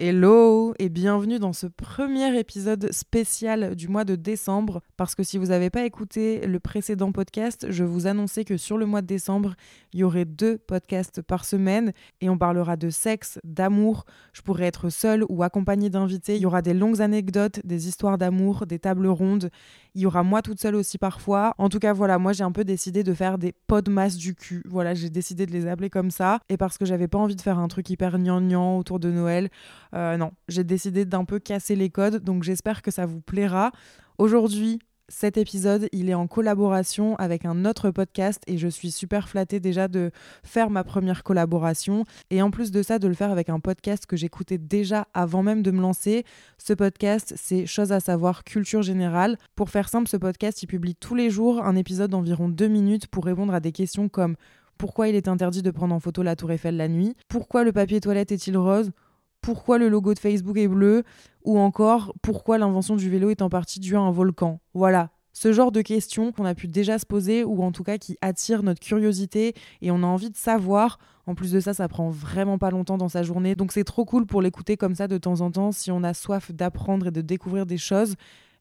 Hello et bienvenue dans ce premier épisode spécial du mois de décembre. Parce que si vous n'avez pas écouté le précédent podcast, je vous annonçais que sur le mois de décembre, il y aurait deux podcasts par semaine et on parlera de sexe, d'amour. Je pourrais être seule ou accompagnée d'invités. Il y aura des longues anecdotes, des histoires d'amour, des tables rondes. Il y aura moi toute seule aussi parfois. En tout cas, voilà, moi j'ai un peu décidé de faire des podmas du cul. Voilà, j'ai décidé de les appeler comme ça. Et parce que j'avais pas envie de faire un truc hyper gnangnan autour de Noël, non, j'ai décidé d'un peu casser les codes. Donc j'espère que ça vous plaira. Aujourd'hui, cet épisode, il est en collaboration avec un autre podcast et je suis super flattée déjà de faire ma première collaboration et en plus de ça de le faire avec un podcast que j'écoutais déjà avant même de me lancer. Ce podcast, c'est Chose à savoir, culture générale. Pour faire simple, ce podcast, il publie tous les jours un épisode d'environ deux minutes pour répondre à des questions comme pourquoi il est interdit de prendre en photo la tour Eiffel la nuit, pourquoi le papier toilette est-il rose, pourquoi le logo de Facebook est bleu ou encore pourquoi l'invention du vélo est en partie due à un volcan. Voilà, ce genre de questions qu'on a pu déjà se poser ou en tout cas qui attirent notre curiosité et on a envie de savoir. En plus de ça, ça prend vraiment pas longtemps dans sa journée, donc c'est trop cool pour l'écouter comme ça de temps en temps si on a soif d'apprendre et de découvrir des choses.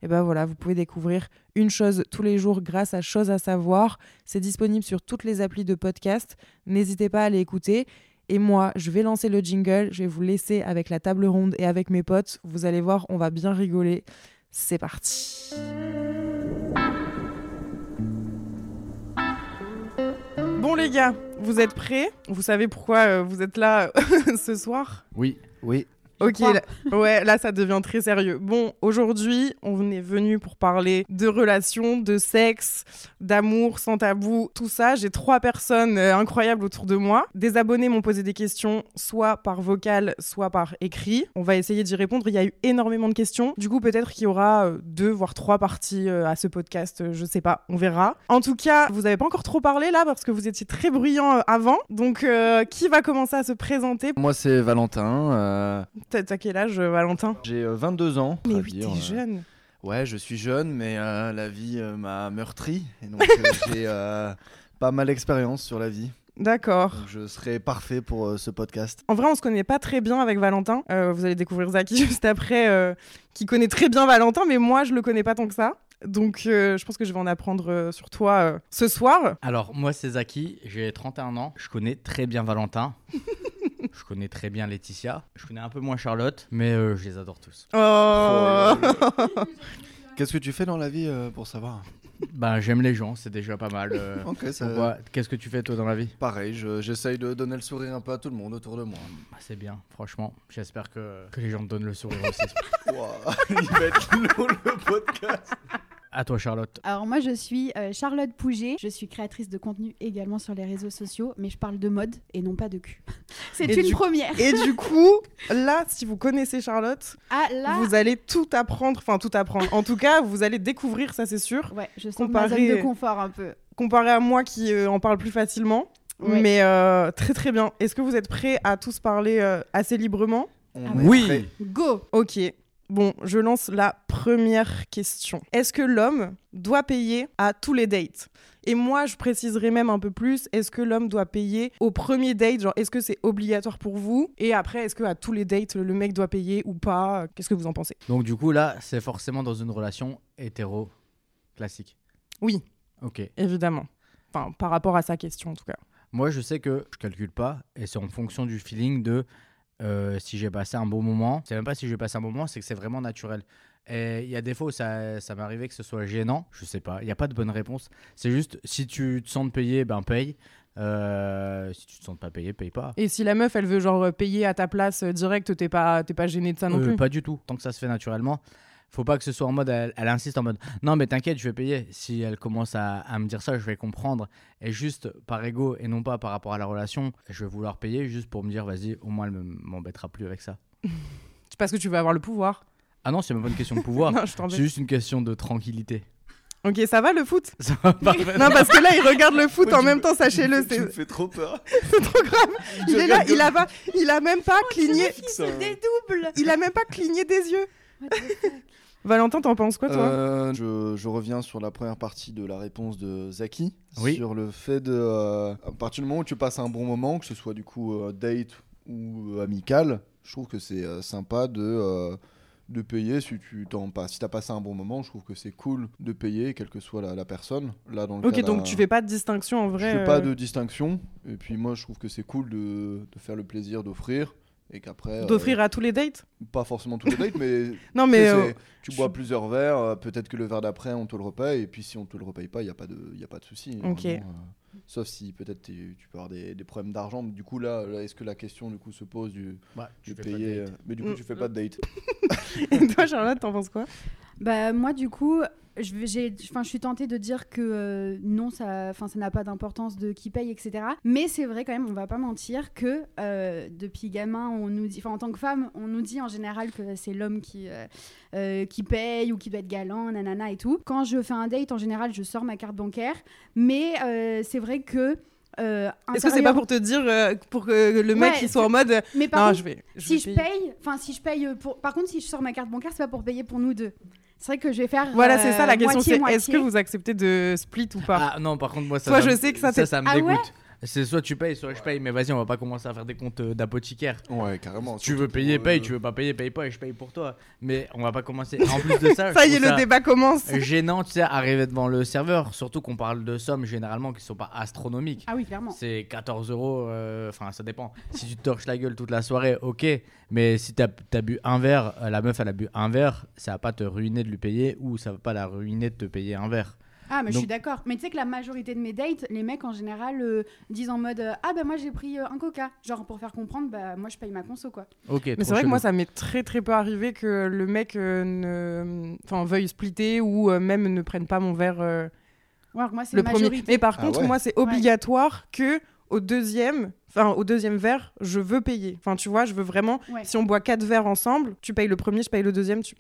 Et ben voilà, vous pouvez découvrir une chose tous les jours grâce à Chose à savoir. C'est disponible sur toutes les applis de podcast. N'hésitez pas à aller écouter. Et moi, je vais lancer le jingle, je vais vous laisser avec la table ronde et avec mes potes. Vous allez voir, on va bien rigoler. C'est parti. Bon les gars, vous êtes prêts? Vous savez pourquoi euh, vous êtes là ce soir? Oui, oui. Ok, là, ouais, là ça devient très sérieux. Bon, aujourd'hui, on est venu pour parler de relations, de sexe, d'amour sans tabou, tout ça. J'ai trois personnes euh, incroyables autour de moi. Des abonnés m'ont posé des questions, soit par vocal, soit par écrit. On va essayer d'y répondre. Il y a eu énormément de questions. Du coup, peut-être qu'il y aura euh, deux, voire trois parties euh, à ce podcast. euh, Je sais pas, on verra. En tout cas, vous avez pas encore trop parlé là parce que vous étiez très bruyant euh, avant. Donc, euh, qui va commencer à se présenter? Moi, c'est Valentin. Euh, T'as quel âge, euh, Valentin? J'ai euh, 22 ans. Mais oui, t'es euh, jeune. Ouais, je suis jeune, mais euh, la vie euh, m'a meurtri. Et donc, euh, j'ai euh, pas mal d'expérience sur la vie. D'accord. Je serai parfait pour euh, ce podcast. En vrai, on se connaît pas très bien avec Valentin. Euh, vous allez découvrir Zaki juste après, euh, qui connaît très bien Valentin, mais moi, je le connais pas tant que ça. Donc, euh, je pense que je vais en apprendre euh, sur toi euh, ce soir. Alors, moi, c'est Zaki, j'ai 31 ans. Je connais très bien Valentin. je connais très bien Laetitia. Je connais un peu moins Charlotte, mais euh, je les adore tous. Oh. Qu'est-ce que tu fais dans la vie euh, pour savoir? Ben, j'aime les gens, c'est déjà pas mal. euh. Ça. Qu'est-ce que tu fais, toi, dans la vie? Pareil, je- j'essaye de donner le sourire un peu à tout le monde autour de moi. Bah, C'est bien, franchement. J'espère que, que les gens te donnent le sourire aussi. Il va être long le podcast. À toi, Charlotte. Alors moi je suis euh, Charlotte Pouget, je suis créatrice de contenu également sur les réseaux sociaux, mais je parle de mode et non pas de cul. C'est une du- première. Et du coup, là, si vous connaissez Charlotte, Ah là, vous allez tout apprendre. Enfin, tout apprendre. En tout cas, vous allez découvrir, ça c'est sûr. ouais, je sens ma zone comparé- de confort un peu. Comparé à moi qui euh, en parle plus facilement. Ouais. Mais euh, très très bien. Est-ce que vous êtes prêts à tous parler euh, assez librement? Ah oui. prêt. Go Ok. Bon, je lance la première question. Est-ce que l'homme doit payer à tous les dates? Et moi, je préciserai même un peu plus, est-ce que l'homme doit payer au premier date? Genre, est-ce que c'est obligatoire pour vous? Et après, est-ce que à tous les dates, le mec doit payer ou pas? Qu'est-ce que vous en pensez? Donc, du coup, là, c'est forcément dans une relation hétéro classique. Oui, Ok. évidemment. Enfin, par rapport à sa question, en tout cas. Moi, je sais que je calcule pas et c'est en fonction du feeling de euh, si j'ai passé un bon moment. C'est même pas si j'ai passé un bon moment, c'est que c'est vraiment naturel. Et il y a des fois où ça, ça m'est arrivé que ce soit gênant. Je sais pas, il n'y a pas de bonne réponse. C'est juste si tu te sens de payer, ben paye. Euh, si tu te sens pas payé, paye pas. Et si la meuf, elle veut genre payer à ta place euh, direct, t'es pas, t'es pas gêné de ça non Euh, plus Pas du tout, tant que ça se fait naturellement. Faut pas que ce soit en mode, elle, elle insiste en mode, non mais t'inquiète, je vais payer. Si elle commence à, à me dire ça, je vais comprendre. Et juste par ego et non pas par rapport à la relation, je vais vouloir payer juste pour me dire, vas-y, au moins elle me- m'embêtera plus avec ça. C'est parce que tu veux avoir le pouvoir? Ah non, c'est même pas une question de pouvoir. Non, je t'embête. c'est juste une question de tranquillité. Ok, ça va le foot? Ça va. Non, parce que là, il regarde le foot Moi, en même me- temps, sachez-le, Tu me fais trop peur. c'est trop grave. Il Je est là, il a, pas, il a même pas cligné. Des doubles Il a même pas cligné des yeux. Valentin, t'en penses quoi, toi? Euh, je, je reviens sur la première partie de la réponse de Zaki Oui. sur le fait de euh, à partir du moment où tu passes un bon moment, que ce soit du coup euh, date ou euh, amical, je trouve que c'est euh, sympa de euh, de payer si tu t'en pas si t'as passé un bon moment, je trouve que c'est cool de payer quelle que soit la, la personne. Là dans le Ok, cas donc tu fais pas de distinction en je vrai. fais pas de distinction et puis moi je trouve que c'est cool de, de faire le plaisir d'offrir et qu'après euh, D'offrir à tous les dates pas forcément tous les dates mais Non, tu mais. euh, tu bois plusieurs verres, euh, peut-être que le verre d'après on te le repaye, et puis si on te le repaye pas, il n'y a pas de, y a pas de souci. Ok. vraiment, euh, sauf si peut-être tu peux avoir des, des problèmes d'argent. mais Du coup là, là, est-ce que la question du coup se pose du Bah, de payer date. Mais du coup Mm. tu fais pas de date. Et toi, Charlotte, t'en penses quoi? Bah moi du coup, je, enfin, suis tentée de dire que euh, non, ça, enfin, ça n'a pas d'importance de qui paye, etc. Mais c'est vrai quand même, on va pas mentir que euh, depuis gamin, on nous dit, enfin en tant que femme, on nous dit en général que c'est l'homme qui euh, qui paye ou qui doit être galant, nanana et tout. Quand je fais un date, en général, je sors ma carte bancaire, mais c'est vrai que euh, Est-ce que c'est pas pour te dire, euh, pour que le mec Ouais, il soit en mode. Mais par Non, contre, je vais. je si vais je paye, enfin si je paye pour, par contre si je sors ma carte bancaire, c'est pas pour payer pour nous deux. C'est vrai que je vais faire. Voilà, c'est euh, ça la question. C'est est-ce que vous acceptez de split ou pas? Ah non, par contre, moi, ça, Toi, ça je me- sais que ça ça, t'est- ça me Ah ouais? dégoûte. C'est soit tu payes, soit je paye. Mais vas-y, on va pas commencer à faire des comptes euh, d'apothicaire. Ouais, carrément. Tu veux payer, pour, paye. euh, Tu veux pas payer, paye pas et je paye pour toi. Mais on va pas commencer. En plus de ça, Ça y est, le débat commence. gênant, tu sais, arriver devant le serveur. Surtout qu'on parle de sommes généralement qui sont pas astronomiques. Ah oui, clairement. C'est 14 euros, euh, enfin ça dépend. Si tu te torches la gueule toute la soirée, ok. Mais si t'as as bu un verre, euh, la meuf elle a bu un verre, ça va pas te ruiner de lui payer ou ça va pas la ruiner de te payer un verre. Ah, mais je suis d'accord. Mais tu sais que la majorité de mes dates, les mecs en général euh, disent en mode euh, Ah, bah moi j'ai pris euh, un coca. Genre pour faire comprendre, bah moi je paye ma conso quoi. Ok. Mais c'est vrai que moi, ça m'est très très peu arrivé que le mec euh, ne... enfin, veuille splitter ou euh, même ne prenne pas mon verre euh, Ouais, moi c'est le la premier. majorité. Mais par Ah contre, ouais. moi, c'est obligatoire que au deuxième, enfin au deuxième verre, je veux payer. Enfin, tu vois, je veux vraiment. Ouais. Si on boit quatre verres ensemble, tu payes le premier, je paye le deuxième. Tu...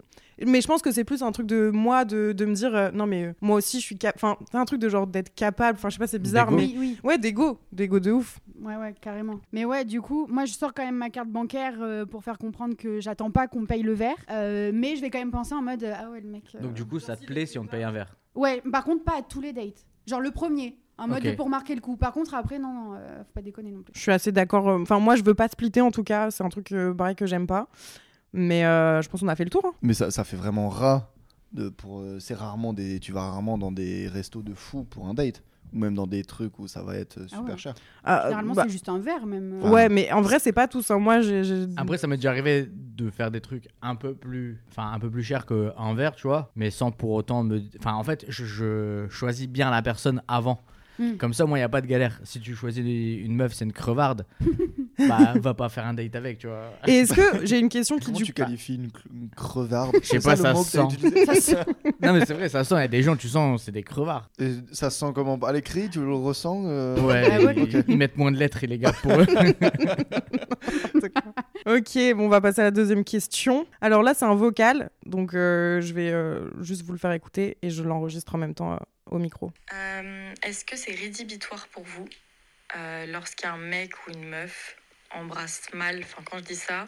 Mais je pense que c'est plus un truc de moi de, de me dire euh, non mais euh, moi aussi je suis cap. Enfin, c'est un truc de genre d'être capable. Enfin, je sais pas, c'est bizarre, mais Oui, oui. ouais, d'ego, d'ego de ouf. Ouais, ouais, carrément. Mais ouais, du coup, moi je sors quand même ma carte bancaire euh, pour faire comprendre que j'attends pas qu'on me paye le verre. Euh, mais je vais quand même penser en mode euh, Ah ouais, le mec. euh, Donc du coup, ça te plaît si on te paye un verre? Ouais, par contre, pas à tous les dates. Genre le premier, en mode pour marquer le coup. Par contre, après, non, non, euh, faut pas déconner non plus. Je suis assez d'accord. euh, Enfin, moi, je veux pas splitter en tout cas. C'est un truc euh, pareil que j'aime pas. Mais euh, je pense qu'on a fait le tour. hein. Mais ça, ça fait vraiment rat. De, pour, c'est rarement des, tu vas rarement dans des restos de fou pour un date. Ou même dans des trucs où ça va être super Ah ouais. cher. Ah, Généralement, bah, c'est juste un verre même. Ouais, mais en vrai, c'est pas tous. hein. Moi, j'ai. j'ai- Après, ça m'est déjà arrivé de faire des trucs un peu plus, enfin un peu plus cher qu'un verre, tu vois, mais sans pour autant me, enfin en fait, je, je choisis bien la personne avant. Hmm. Comme ça, moi, il y a pas de galère. Si tu choisis une meuf, c'est une crevarde, bah va pas faire un date avec, tu vois. Et est-ce que j'ai une question qui Comment du tu coup. qualifies une, une crevarde? Je sais pas, le ça sent. Ça Non mais c'est vrai, ça sent. Il y a des gens, tu sens, c'est des crevards. Et ça se sent comment? À l'écrit, tu le ressens euh, Ouais, Ah ouais. ils, ils mettent moins de lettres, ils les gardent pour eux. Ok, bon, on va passer à la deuxième question. Alors là, c'est un vocal, donc euh, je vais euh, juste vous le faire écouter et je l'enregistre en même temps euh, au micro. Est-ce que c'est rédhibitoire pour vous lorsqu'un mec ou une meuf embrasse mal, enfin quand je dis ça,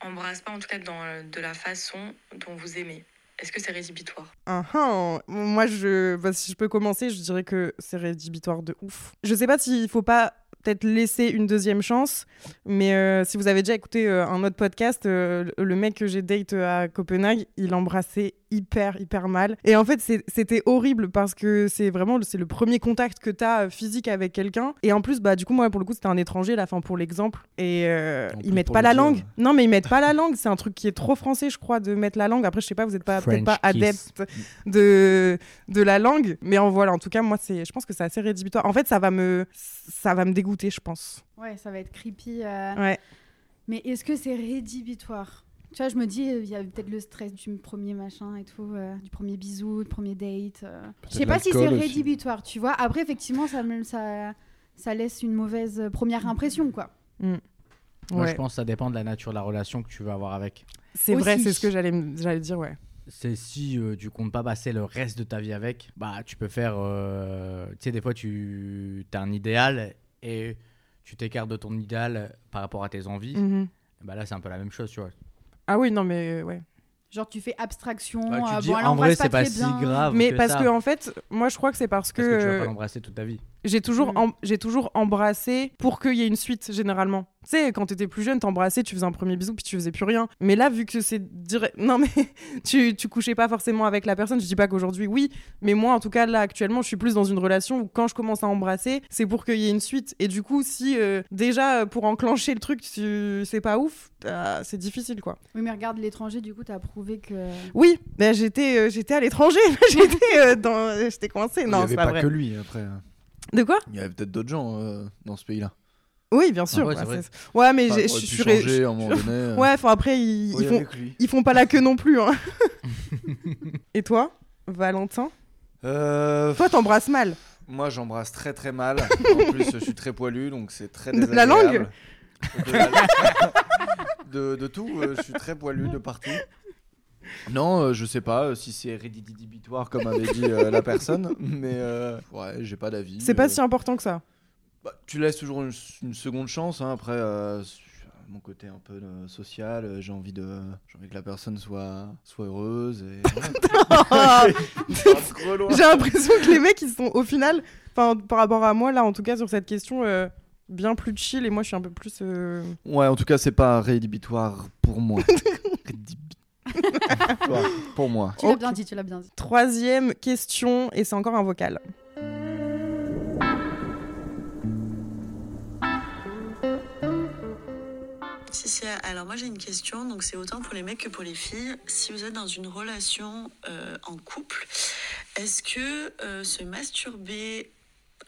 embrasse pas en tout cas dans, de la façon dont vous aimez? Est-ce que c'est rédhibitoire? Ah, ah. Moi, je, bah, si je peux commencer, je dirais que c'est rédhibitoire de ouf. Je sais pas s'il faut pas peut-être laisser une deuxième chance, mais euh, si vous avez déjà écouté euh, un autre podcast, euh, le- mec que j'ai date à Copenhague, il embrassait hyper hyper mal. Et en fait, c'était horrible parce que c'est vraiment c'est le premier contact que tu as physique avec quelqu'un. Et en plus, bah du coup moi pour le coup c'était un étranger là, fin pour l'exemple. Et euh, ils mettent pas la dire. langue. Non mais ils mettent pas la langue. C'est un truc qui est trop français, je crois, de mettre la langue. Après, je sais pas, vous êtes pas peut-être pas adepte de de la langue, mais en voilà. En tout cas, moi c'est, je pense que c'est assez rédhibitoire. En fait, ça va me ça va me dégoûter, je pense. Ouais, ça va être creepy. euh. Ouais. Mais est-ce que c'est rédhibitoire? Tu vois, je me dis, euh, il y a peut-être le stress du premier machin et tout, euh, du premier bisou, du premier date. euh. Je sais pas si c'est rédhibitoire, tu vois. Après, effectivement, ça, me- ça, ça laisse une mauvaise euh, première impression, quoi. Moi, Ouais. je pense que ça dépend de la nature de la relation que tu veux avoir avec. C'est vrai, c'est ce que j'allais dire, ouais. C'est si euh, tu comptes pas passer le reste de ta vie avec, bah tu peux faire. euh, tu sais, des fois, tu as un idéal et tu t'écartes de ton idéal par rapport à tes envies. Mhm. Bah là, c'est un peu la même chose, tu vois. Ah oui, non, mais ouais. Genre, tu fais abstraction. Bah, tu euh, dis, bon, en vrai, c'est pas très si bien. grave. mais que parce ça, que, en fait, moi, je crois que c'est parce que. parce que tu vas euh, pas l'embrasser toute ta vie. J'ai toujours, Mm. j'ai toujours embrassé pour qu'il y ait une suite, généralement. Tu sais, quand t'étais plus jeune, t'embrassais, tu faisais un premier bisou, puis tu faisais plus rien. Mais là, vu que c'est direct. Non, mais tu, tu couchais pas forcément avec la personne. Je dis pas qu'aujourd'hui, oui. Mais moi, en tout cas, là, actuellement, je suis plus dans une relation où quand je commence à embrasser, c'est pour qu'il y ait une suite. Et du coup, si euh, déjà, pour enclencher le truc, tu... c'est pas ouf, euh, c'est difficile, quoi. Oui, mais regarde l'étranger, du coup, t'as prouvé que. Oui, ben, j'étais, euh, j'étais à l'étranger. j'étais, euh, dans... j'étais coincée. Non, c'est pas, pas, vrai. que lui après. De quoi Il y avait peut-être d'autres gens euh, dans ce pays-là. Oui, bien sûr. ouais, ouais, vrai. mais Enfin, je suis. ré- changer à un moment donné. euh. Ouais, enfin après, ils, ils font, ils pas la queue non plus. Hein. Et toi, Valentin Euh, Toi, t'embrasses mal. Moi, j'embrasse très très mal. en plus, je suis très poilu, donc c'est très De désagréable. la langue de, la- de, de tout, euh, je suis très poilu de partout. Non, euh, je sais pas euh, si c'est rédhibitoire comme avait dit euh, la personne, mais euh, ouais, j'ai pas d'avis. C'est pas si important que ça. bah, tu laisses toujours une, une seconde chance. hein, Après, mon côté un peu euh, social, euh, j'ai envie de, j'ai envie que la personne soit, soit heureuse. Et... J'ai l'impression que les mecs, ils sont au final, enfin, par rapport à moi, là, en tout cas, sur cette question, bien plus chill. Et moi, je suis un peu plus. Ouais, en tout cas, c'est pas rédhibitoire pour moi. Rédhibitoire pour moi. Tu l'as bien dit, tu l'as bien dit. Troisième question, et c'est encore un vocal. Si, si, alors moi j'ai une question, donc c'est autant pour les mecs que pour les filles. Si vous êtes dans une relation euh, en couple, est-ce que euh, se masturber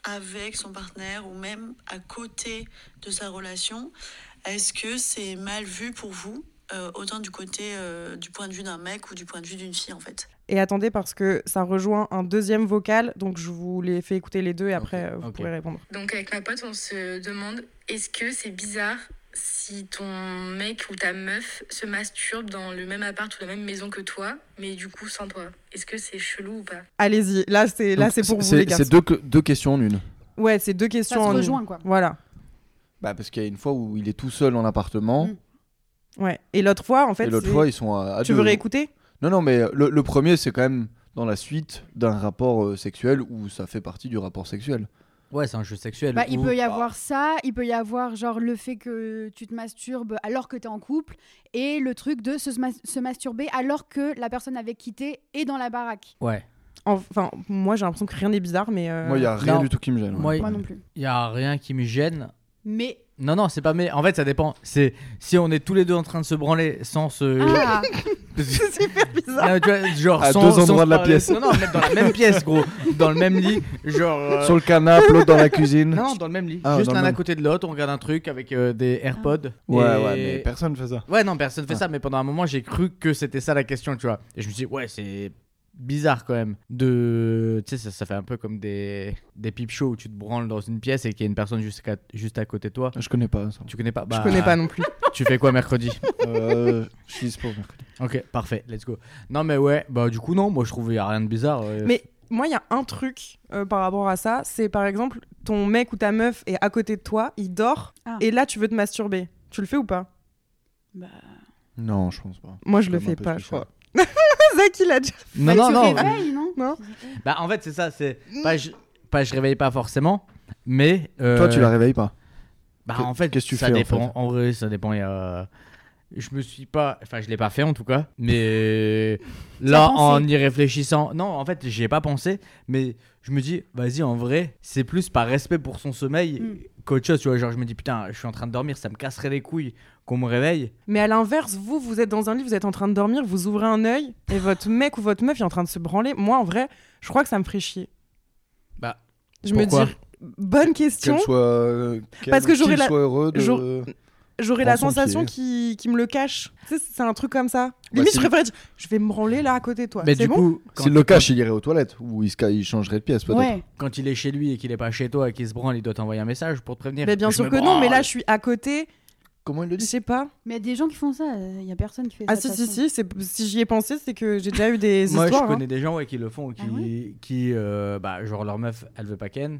avec son partenaire ou même à côté de sa relation, est-ce que c'est mal vu pour vous? Euh, autant du côté euh, du point de vue d'un mec ou du point de vue d'une fille en fait Et attendez, parce que ça rejoint un deuxième vocal, donc je vous les fais écouter les deux, et après, euh, vous ok. pourrez répondre. Donc avec ma pote, on se demande est-ce que c'est bizarre si ton mec ou ta meuf se masturbe dans le même appart ou la même maison que toi, mais du coup sans toi? Est-ce que c'est chelou ou pas? Allez-y, là, c'est là, c'est pour vous, les gars. C'est deux, que- deux questions en une. Ouais, c'est deux Ça questions se en une. rejoint, quoi. Voilà. Bah, parce qu'il y a une fois où il est tout seul en appartement, Mm. Ouais. Et l'autre fois, en fait, et l'autre fois, ils sont à, à tu deux. veux réécouter? Non, non, mais le, le premier, c'est quand même dans la suite d'un rapport euh, sexuel où ça fait partie du rapport sexuel. Ouais, c'est un jeu sexuel. Bah, il peut y avoir ça, il peut y avoir genre le fait que tu te masturbes alors que t'es en couple et le truc de se, mas- se masturber alors que la personne avec qui t'es est dans la baraque. Ouais. Enfin, moi, j'ai l'impression que rien n'est bizarre, mais. euh, Moi, il y a rien non. du tout qui me gêne. Moi, ouais. Moi non plus. Il y a rien qui me gêne. Mais Non, non, c'est pas mais. En fait, ça dépend. C'est si on est tous les deux en train de se branler sans se. ah, c'est super bizarre. Non, tu vois, genre À sans, deux endroits de la pièce. Non, non, dans la même pièce, gros. Dans le même lit. Genre. euh, Sur le canapé, l'autre dans la cuisine. Non, dans le même lit. Ah, Juste dans le l'un à même. côté de l'autre, on regarde un truc avec euh, des AirPods. Ouais, et- ouais, mais personne fait ça. Ouais, non, personne fait Ah. ça, mais pendant un moment, j'ai cru que c'était ça la question, tu vois. Et je me suis dit, ouais, c'est bizarre quand même. De. Tu sais, ça, ça fait un peu comme des, des peep shows où tu te branles dans une pièce et qu'il y a une personne juste à, juste à côté de toi. Je connais pas ça. Tu connais pas? Bah, Je connais pas non plus. Tu fais quoi mercredi? Euh, je suis dispo mercredi. Ok, parfait, let's go. Non, mais ouais, bah du coup, non, moi je trouve qu'il y a rien de bizarre. euh, Mais moi, il y a un truc euh, par rapport à ça, c'est par exemple, ton mec ou ta meuf est à côté de toi, il dort, Ah. et là, tu veux te masturber. Tu le fais ou pas? Bah, Non, je pense pas. Moi, je le Comme un fais pas, je crois. Zach, il a déjà. Non, bah, non, tu non. réveilles, non Non. Bah en fait, c'est ça, c'est. Pas je... pas je réveille pas forcément, mais. euh, Toi, tu la réveilles pas. Bah Que- en fait, qu'est-ce que tu ça fais, en dépend. fait En, vrai, ça dépend. Il y a... Je me suis pas. Enfin, je l'ai pas fait en tout cas. Mais là, en y réfléchissant. Non, en fait, j'y ai pas pensé. Mais je me dis, vas-y, en vrai, c'est plus par respect pour son sommeil Mm. Qu'autre chose. Tu vois, genre, je me dis, putain, je suis en train de dormir, ça me casserait les couilles qu'on me réveille. Mais à l'inverse, vous, vous êtes dans un lit, vous êtes en train de dormir, vous ouvrez un œil, et votre mec ou votre meuf est en train de se branler. Moi, en vrai, je crois que ça me ferait chier. Bah, Je me dis, bonne question. Qu'elle soit. euh, Parce que j'aurais la- soit heureux de. J'aurais- la sensation qu'il me le cache. Tu sais, c'est un truc comme ça. Bah, Limite, je préférerais dire, je vais me branler là à côté de toi. Mais du bon coup, S'il le cache, il irait aux toilettes ou il, se ca- il changerait de pièce peut-être. Ouais. quand il est chez lui et qu'il est pas chez toi et qu'il se branle, il doit t'envoyer un message pour te prévenir. Mais bien Je sûr que non, mais là, je suis à côté. Comment il le Je dit sais pas. Mais il y a des gens qui font ça. Il y a personne qui fait Ah ça. si, de si, si. c'est- Si j'y ai pensé, c'est que j'ai déjà eu des Moi, histoires. je hein. connais des gens ouais, qui le font, qui, Ah ouais qui euh, bah, genre leur meuf, elle veut pas ken,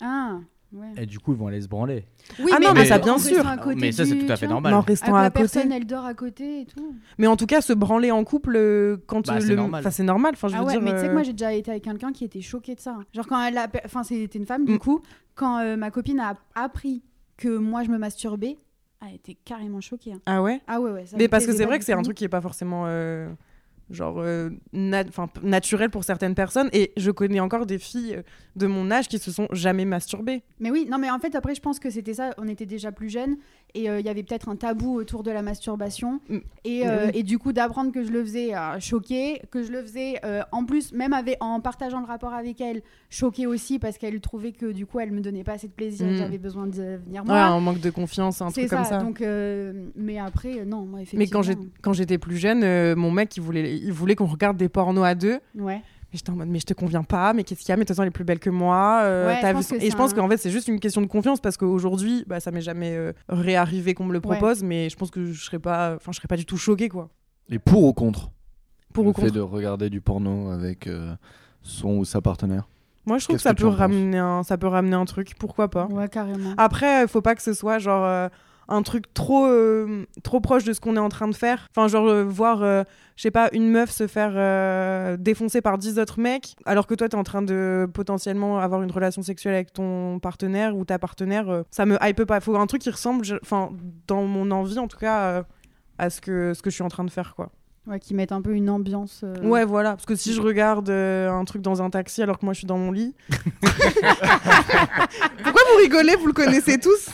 Ah, ouais. et du coup, ils vont aller se branler. Oui, Ah non, mais ça, en bien sûr. à mais ça, c'est tout à fait normal. Mais en restant la à côté. personne, elle dort à côté et tout. Mais en tout cas, se branler en couple, euh, quand Bah, euh, c'est le... normal. Enfin, c'est normal. Enfin, je Ah veux ouais, dire, mais tu sais que euh, moi j'ai déjà été avec quelqu'un qui était choqué de ça. Genre quand elle a, enfin c'était une femme du Mm. coup, quand euh, ma copine a appris que moi je me masturbais, elle était carrément choquée. hein. Ah ouais? Ah ouais ouais. ça Mais parce que c'est vrai que c'est un truc qui est pas forcément euh, genre euh, naturel pour certaines personnes et je connais encore des filles euh, de mon âge qui se sont jamais masturbées. Mais oui, non mais en fait après je pense que c'était ça. On était déjà plus jeunes et euh, il y avait peut-être un tabou autour de la masturbation Mm. et, euh, et du coup d'apprendre que je le faisais euh, choquée, que je le faisais en plus même avec, en partageant le rapport avec elle choquée aussi parce qu'elle trouvait que du coup elle me donnait pas assez de plaisir, Mm. j'avais besoin de venir Ouais, moi. un manque de confiance, un truc ça, comme ça. Donc, mais après, non, moi, effectivement. Mais quand j'étais plus jeune, mon mec, il voulait, il voulait qu'on regarde des pornos à deux. Ouais. Et j'étais en mode, mais je te conviens pas, mais qu'est-ce qu'il y a? Mais de toute façon, elle est plus belle que moi. euh, Ouais, t'as je vu pense son- que Et je pense un- qu'en fait, c'est juste une question de confiance parce qu'aujourd'hui, bah, ça m'est jamais euh, réarrivé qu'on me le Ouais. propose, mais je pense que je serais pas, enfin, je serais pas du tout choquée, quoi. Et pour ou contre? Pour le ou fait contre de regarder du porno avec euh, son ou sa partenaire? Moi, je trouve que ça peut ramener un, ça peut ramener un truc. Pourquoi pas Ouais, carrément. Après, il faut pas que ce soit genre euh, un truc trop, euh, trop proche de ce qu'on est en train de faire. Enfin, genre euh, voir, euh, je sais pas, une meuf se faire euh, défoncer par 10 autres mecs, alors que toi, t'es en train de potentiellement avoir une relation sexuelle avec ton partenaire ou ta partenaire. euh, ça me hype pas. Il faut un truc qui ressemble, enfin, dans mon envie en tout cas, euh, à ce que, ce que je suis en train de faire, quoi. Ouais, qui mettent un peu une ambiance. euh, Ouais, voilà. Parce que si je regarde euh, un truc dans un taxi alors que moi je suis dans mon lit. Pourquoi vous rigolez? Vous le connaissez tous?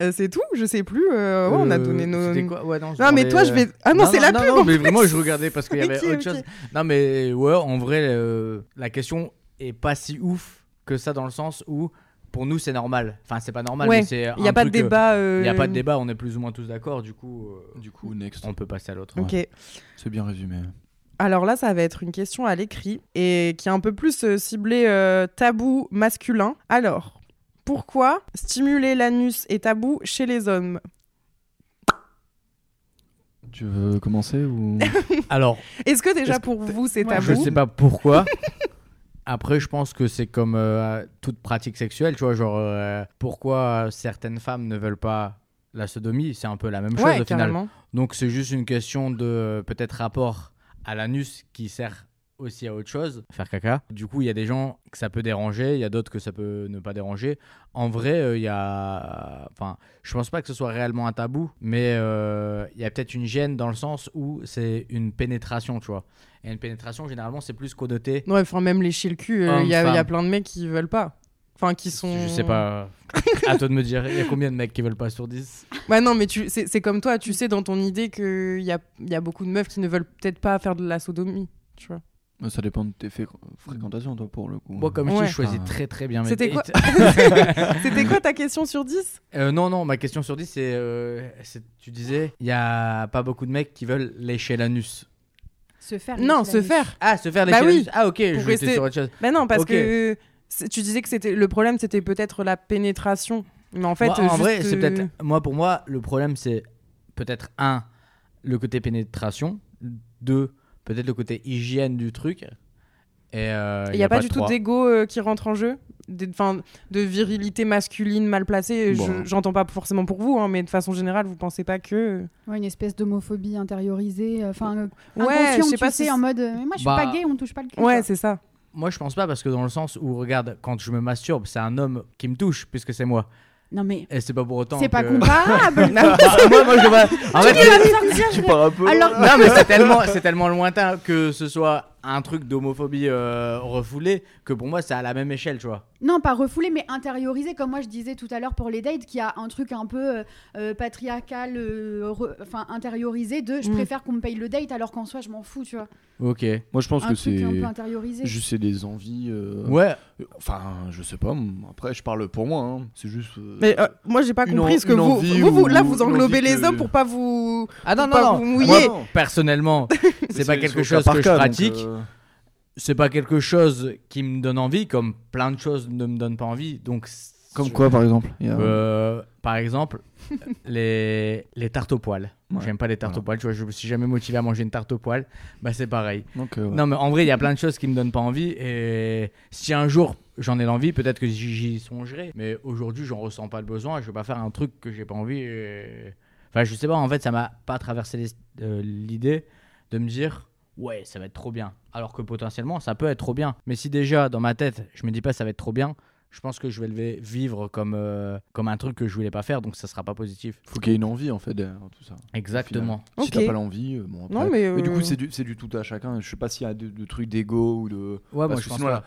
Euh, C'est tout Je sais plus. euh, ouais, on a Euh, donné nos. c'était quoi? Ouais, non, mais toi, je vais. Ah non, c'est la non, pub Non, mais fait. vraiment, je regardais parce qu'il y avait Ok, autre ok. chose. Non, mais ouais, en vrai, euh, la question est pas si ouf que ça dans le sens où pour nous c'est normal. Enfin, c'est pas normal, Ouais, mais c'est. Il n'y a pas de débat. euh, Il n'y a pas de débat, on est plus ou moins tous d'accord, du coup, euh, Du coup, next. on peut passer à l'autre. Ok. C'est bien résumé. Alors là, ça va être une question à l'écrit et qui est un peu plus euh, ciblée euh, tabou masculin. Alors, pourquoi stimuler l'anus est tabou chez les hommes Tu veux commencer ou Alors, Est-ce que déjà pour vous c'est tabou je sais pas pourquoi. Après, je pense que c'est comme euh, toute pratique sexuelle, tu vois, genre euh, pourquoi certaines femmes ne veulent pas la sodomie, c'est un peu la même chose Ouais, au final. carrément. Donc c'est juste une question de euh, peut-être rapport à l'anus qui sert aussi à autre chose, faire caca. Du coup, il y a des gens que ça peut déranger, il y a d'autres que ça peut ne pas déranger. En vrai, euh, il y a... Enfin, je pense pas que ce soit réellement un tabou, mais euh, il y a peut-être une gêne dans le sens où c'est une pénétration, tu vois. Et une pénétration, généralement, c'est plus connoté... Ouais, enfin, même les chier le cul, euh, il y, a- Homme, il y a plein de mecs qui veulent pas. Enfin, qui sont. Je sais pas... à toi de me dire, il y a combien de mecs qui veulent pas sur 10 Ouais, non, mais tu, c'est, c'est comme toi, tu sais dans ton idée qu'il y a, il y a beaucoup de meufs qui ne veulent peut-être pas faire de la sodomie. Tu vois. Bah, Ça dépend de tes fréquentations, toi, pour le coup. Moi, comme je Ouais. dis, je choisis Ah. très très bien mes C'était quoi. C'était quoi ta question sur 10 Euh, non, non, ma question sur 10, c'est. euh, c'est- tu disais, il y a pas beaucoup de mecs qui veulent lécher l'anus. Se faire. Non, se faire. Ah, se faire Bah lécher oui, l'anus Ah, ok, je vais rester- sur autre chose. Bah non, parce que c'est- tu disais que c'était le problème, c'était peut-être la pénétration. Mais en fait, Moi, en juste, vrai, c'est euh, peut-être. Moi, pour moi, le problème, c'est peut-être un, le côté pénétration. Deux, peut-être le côté hygiène du truc. Et euh, Il n'y a, pas, du de tout d'ego euh, qui rentre en jeu? Enfin, de virilité masculine mal placée. Bon. J'entends pas forcément pour vous, hein, mais de façon générale, vous pensez pas que. Ouais, une espèce d'homophobie intériorisée. euh, Enfin, euh, Ouais, je sais pas sais, si en mode. euh, Mais moi, je suis Bah, pas gay, on touche pas le cul. Ouais, c'est ça. Moi, je pense pas parce que dans le sens où, regarde, quand je me masturbe, c'est un homme qui me touche puisque c'est moi. Non, mais. Et c'est pas pour autant. C'est pas comparable. moi, moi, je vois. En fait, Tu. Tu pars un peu. Alors, non mais c'est tellement c'est tellement lointain que ce soit un truc d'homophobie euh, refoulée que pour moi c'est à la même échelle, tu vois. Non, pas refoulé, mais intériorisé, comme moi je disais tout à l'heure pour les dates, qui a un truc un peu euh, euh, patriarcal, euh, re- enfin intériorisé de je Mm. préfère qu'on me paye le date alors qu'en soi je m'en fous, tu vois. Ok. Moi, je pense un que c'est un peu intériorisé. juste c'est des envies. euh, Ouais. Enfin, je sais pas. Après, je parle pour moi. hein. C'est juste. euh, Mais euh, moi, j'ai pas compris en- ce que vous, vous, vous- là, ou vous englobez les que- hommes pour pas vous. Ah non, non, vous non. mouiller. Moi, personnellement, c'est pas quelque chose que je pratique. C'est pas quelque chose qui me donne envie, comme plein de choses ne me donnent pas envie. Donc, Comme je- quoi, par exemple Il y a- Euh, Par exemple, les, les tartes aux poils. Ouais. J'aime pas les tartes Voilà. aux poils. Tu vois, je me suis jamais motivé à manger une tarte aux poils. Bah, c'est pareil. Donc, euh, ouais. Non, mais en vrai, il y a plein de choses qui me donnent pas envie. Et si un jour j'en ai l'envie, peut-être que j'y j'y songerai. Mais aujourd'hui, j'en ressens pas le besoin. Je vais pas faire un truc que j'ai pas envie. et- Enfin, je sais pas. En fait, ça m'a pas traversé les- euh, l'idée de me dire, ouais, ça va être trop bien. Alors que potentiellement, ça peut être trop bien. Mais si déjà, dans ma tête, je me dis pas ça va être trop bien. Je pense que je vais le vivre comme, euh, comme un truc que je voulais pas faire, donc ça sera pas positif. Faut qu'il y ait une envie en fait derrière tout ça. Exactement. Si Ok. t'as pas l'envie, euh, bon. Non, après- mais, du coup, euh, c'est du, c'est du tout à chacun. Je sais pas s'il y a de, de trucs d'ego ou de. Ouais, moi Parce je que pense sinon, pas. là,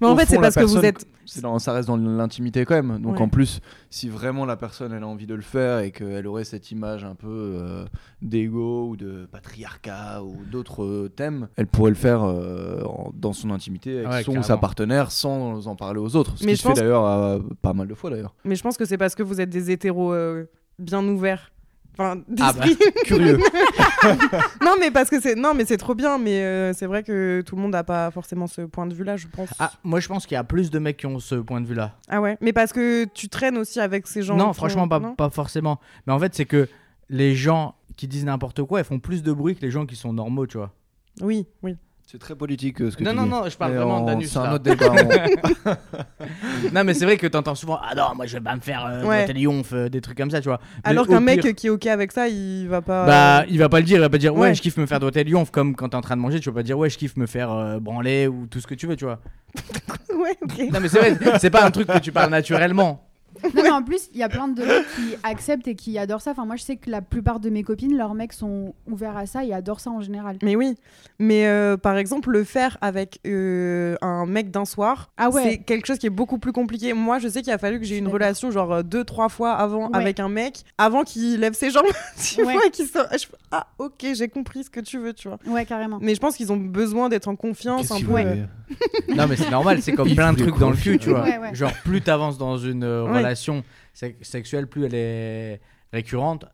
Mais en Au fait, c'est la parce que vous êtes. c'est dans- ça reste dans l'intimité quand même. Donc Ouais. en plus, si vraiment la personne elle a envie de le faire et qu'elle aurait cette image un peu euh, d'ego ou de patriarcat ou d'autres euh, thèmes, elle pourrait le faire euh, en- dans son intimité avec Ouais, son ou sa partenaire sans en parler aux autres. Ce Mais je fait d'ailleurs euh, pas mal de fois d'ailleurs. Mais je pense que c'est parce que vous êtes des hétéros euh, bien ouverts. Enfin, Ah bah, d'esprit. Curieux. non, mais parce que c'est non, mais c'est trop bien. Mais euh, c'est vrai que tout le monde n'a pas forcément ce point de vue-là, je pense. Ah, moi je pense qu'il y a plus de mecs qui ont ce point de vue-là. Ah ouais. Mais parce que tu traînes aussi avec ces gens. non, franchement, ont- pas, non pas forcément. Mais en fait, c'est que les gens qui disent n'importe quoi, ils font plus de bruit que les gens qui sont normaux, tu vois. Oui, oui. C'est très politique euh, ce que Non, tu non, dis. non, je parle Mais vraiment on- d'anus. C'est un autre débat. on- non, mais c'est vrai que t'entends souvent Ah non, moi je vais pas me faire euh, Ouais. Lyon, des trucs comme ça, tu vois. Mais Alors qu'un mec qui est ok avec ça, il va pas. Bah, il va pas le dire, il va pas dire ouais, Ouais. je kiffe me faire doigté Lyon, comme quand t'es en train de manger, tu vas pas dire ouais, je kiffe me faire euh, branler ou tout ce que tu veux, tu vois. ouais, ok. Non, mais c'est vrai, c'est pas un truc que tu parles naturellement. Non, mais en plus, il y a plein de mecs qui acceptent et qui adorent ça. Enfin, moi, je sais que la plupart de mes copines, leurs mecs sont ouverts à ça et adorent ça en général. Mais oui. Mais euh, par exemple, le faire avec euh, un mec d'un soir, Ah ouais. c'est quelque chose qui est beaucoup plus compliqué. Moi, je sais qu'il a fallu que j'ai une relation genre euh, deux, trois fois avant Ouais. avec un mec, avant qu'il lève ses jambes, tu Ouais. vois, et qu'il se... je Ah, ok, j'ai compris ce que tu veux, tu vois. Ouais, carrément. Mais je pense qu'ils ont besoin d'être en confiance un peu. Non, mais c'est normal, c'est comme Il plein de trucs dans le cul, tu vois. Ouais, ouais. Genre, plus t'avances dans une Ouais. Relation se- sexuelle, plus elle est récurrente,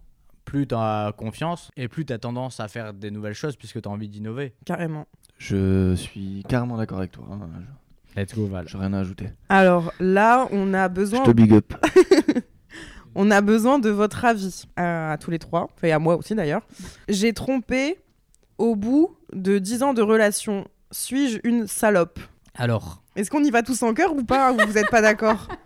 plus t'as confiance et plus t'as tendance à faire des nouvelles choses puisque t'as envie d'innover. Carrément. Je suis carrément d'accord avec toi. hein. Je- Let's go, Val. J'ai rien à ajouter. Alors là, on a Je besoin, te big up. on a besoin de votre avis à, à tous les trois, enfin et à moi aussi d'ailleurs. J'ai trompé au bout de 10 ans de relation. Suis-je une salope? Alors, Est-ce qu'on y va tous en cœur ou pas? Ou vous n'êtes pas d'accord?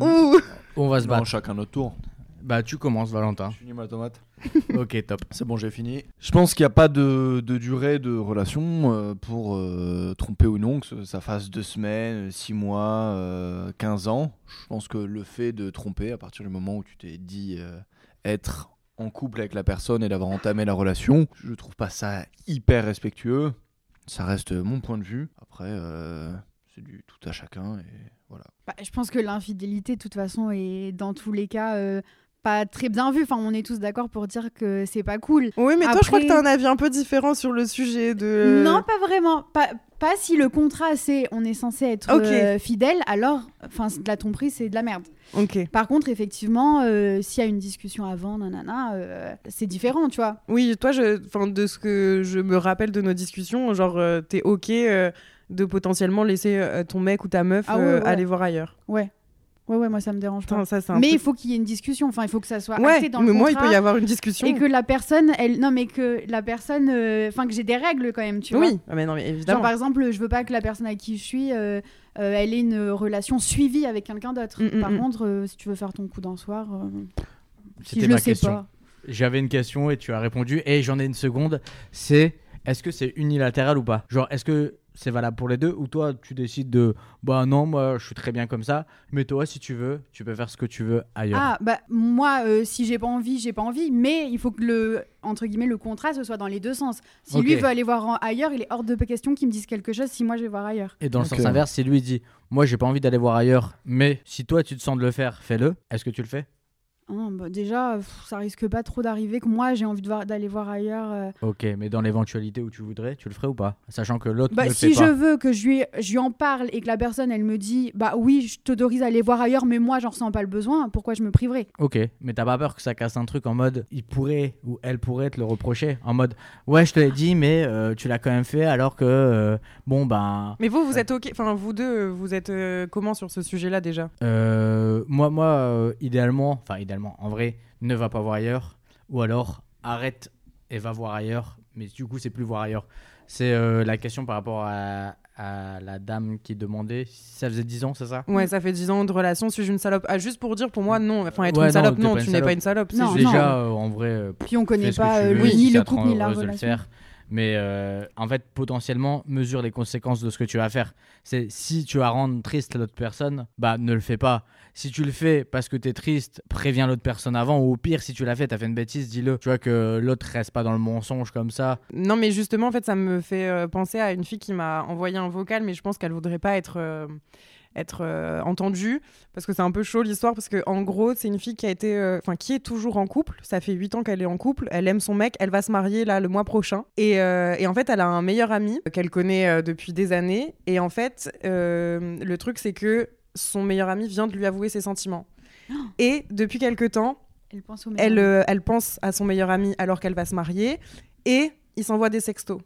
Ouh on va se Non, battre. chacun notre tour. Bah, tu commences, Valentin. Je finis ma tomate. ok, top. C'est bon, j'ai fini. Je pense qu'il n'y a pas de, de durée de relation euh, pour euh, tromper ou non, que ça fasse deux semaines, six mois, euh, 15 ans. Je pense que le fait de tromper, à partir du moment où tu t'es dit euh, être en couple avec la personne et d'avoir entamé la relation, je trouve pas ça hyper respectueux. Ça reste mon point de vue. Après, euh, c'est du tout à chacun et voilà. Bah, je pense que l'infidélité, de toute façon, est dans tous les cas euh, pas très bien vue. Enfin, on est tous d'accord pour dire que c'est pas cool. Oui, mais toi, je crois que tu as un avis un peu différent sur le sujet de. Non, pas vraiment. Pas, pas si le contrat, c'est on est censé être euh, fidèle, alors, enfin, de la tromperie, c'est de la merde. Ok. Par contre, effectivement, euh, s'il y a une discussion avant, nanana, euh, c'est différent, tu vois. Oui, toi, je... enfin, de ce que je me rappelle de nos discussions, genre, euh, t'es ok euh, de potentiellement laisser euh, ton mec ou ta meuf Ah ouais, euh, ouais. aller voir ailleurs. Ouais. Ouais, ouais, moi, ça me dérange pas. Ça, Mais il faut qu'il y ait une discussion. Enfin, il faut que ça soit Ouais, dans mais le moi, il peut y avoir une discussion. Et que la personne, elle, non, mais que la personne, euh, enfin, que j'ai des règles quand même, tu vois. Oui, Ah, mais non, mais Genre, évidemment. par exemple, je veux pas que la personne avec qui je suis, euh, euh, elle ait une relation suivie avec quelqu'un d'autre. Mm, mm, Par mm. contre, euh, si tu veux faire ton coup d'un soir, euh, si C'était je ma le sais question. pas. J'avais une question et tu as répondu. Et j'en ai une seconde. C'est est-ce que c'est unilatéral ou pas? Genre, est-ce que c'est valable pour les deux ou toi tu décides de bah non moi je suis très bien comme ça mais toi si tu veux tu peux faire ce que tu veux ailleurs. Ah bah moi euh, si j'ai pas envie j'ai pas envie mais il faut que le entre guillemets le contrat ce soit dans les deux sens. Si lui veut aller voir ailleurs il est hors de question qu'il me dise quelque chose si moi je vais voir ailleurs. et dans le sens inverse si lui dit moi j'ai pas envie d'aller voir ailleurs mais si toi tu te sens de le faire fais-le. Est-ce que tu le fais? Ah, bah, déjà ça risque pas trop d'arriver que moi j'ai envie de voir- d'aller voir ailleurs. euh. ok mais dans l'éventualité où tu voudrais tu le ferais ou pas? Sachant que l'autre Bah, ne le si fait pas je veux que je lui, je lui en parle et que la personne elle me dit bah oui je t'autorise à aller voir ailleurs mais moi j'en ressens pas le besoin pourquoi je me priverais? Ok, mais t'as pas peur que ça casse un truc en mode il pourrait ou elle pourrait te le reprocher en mode ouais je te l'ai dit mais euh, tu l'as quand même fait alors que euh, bon ben Mais vous, vous êtes ok. Enfin, vous deux, vous êtes euh, comment sur ce sujet-là déjà? Euh, moi moi euh, idéalement enfin idéalement en vrai ne va pas voir ailleurs ou alors arrête et va voir ailleurs mais du coup c'est plus voir ailleurs c'est euh, la question par rapport à, à la dame qui demandait si ça faisait 10 ans c'est ça? Ouais, ça fait 10 ans de relation. Suis-je une salope? Ah, juste pour dire, pour moi, non. Enfin, être Ouais, une non, salope, non, pas tu n'es pas salope. une salope. c'est Non, déjà euh, en vrai euh, puis on connaît pas euh, veux, si ni ça le couple ni la relation. Mais euh, en fait, potentiellement, mesure les conséquences de ce que tu vas faire. C'est si tu vas rendre triste l'autre personne, bah ne le fais pas. Si tu le fais parce que tu es triste, préviens l'autre personne avant. Ou au pire, si tu l'as fait, tu as fait une bêtise, dis-le. Tu vois que l'autre reste pas dans le mensonge comme ça. Non, mais justement, en fait, ça me fait euh, penser à une fille qui m'a envoyé un vocal, mais je pense qu'elle voudrait pas être, euh, être euh, entendue parce que c'est un peu chaud l'histoire. Parce que en gros, c'est une fille qui a été, euh, enfin, qui est toujours en couple. Ça fait 8 ans qu'elle est en couple. Elle aime son mec. Elle va se marier là le mois prochain. Et, euh, et en fait, elle a un meilleur ami qu'elle connaît depuis des années. Et en fait, le truc, c'est que son meilleur ami vient de lui avouer ses sentiments. Et depuis quelque temps, Elle pense au elle, meilleur. elle pense à son meilleur ami alors qu'elle va se marier et il s'envoie des sextos.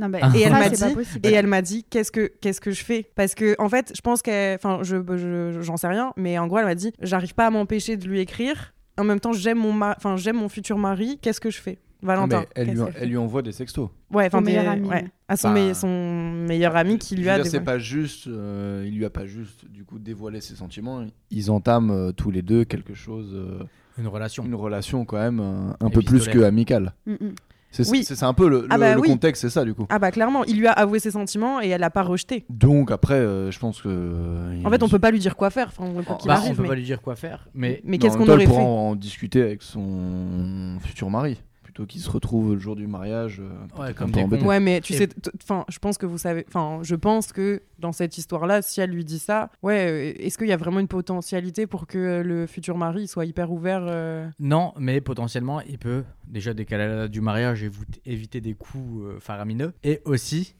Non, bah, Et elle m'a dit-. Et elle m'a dit qu'est-ce que qu'est-ce que je fais? Parce que en fait je pense qu'elle enfin je je- j'en sais rien mais en gros elle m'a dit j'arrive pas à m'empêcher de lui écrire en même temps j'aime mon enfin j'aime mon futur mari qu'est-ce que je fais? Valentin Mais elle, lui, elle envoie des sextos. ouais enfin Son meilleur ami, ouais, à son, Bah, son meilleur ami qui lui a c'est pas juste, euh, il lui a pas juste du coup dévoilé ses sentiments. Ils entament euh, tous les deux quelque chose, euh, Une relation. une relation quand même euh, un peu plus que amicale. Mm, mm. C'est Oui. c'est- c'est un peu le, Ah bah le oui. contexte, c'est ça du coup. ah bah clairement il lui a avoué ses sentiments et elle l'a pas rejeté Donc après, euh, je pense que. euh, en fait on peut pas lui dire quoi faire enfin Bah, arrive on peut mais, pas lui dire quoi faire, mais qu'est-ce qu'on aurait fait en, en discuter avec son futur mari plutôt qu'il se retrouve le jour du mariage. euh, Ouais, comme des mais tu Et- sais, enfin, je pense que vous savez, enfin, je pense que dans cette histoire-là, si elle lui dit ça, ouais, euh, est-ce qu'il y a vraiment une potentialité pour que le futur mari soit hyper ouvert euh, Non, mais potentiellement, il peut déjà décaler la date du mariage et vous éviter des coups euh, faramineux. Et aussi,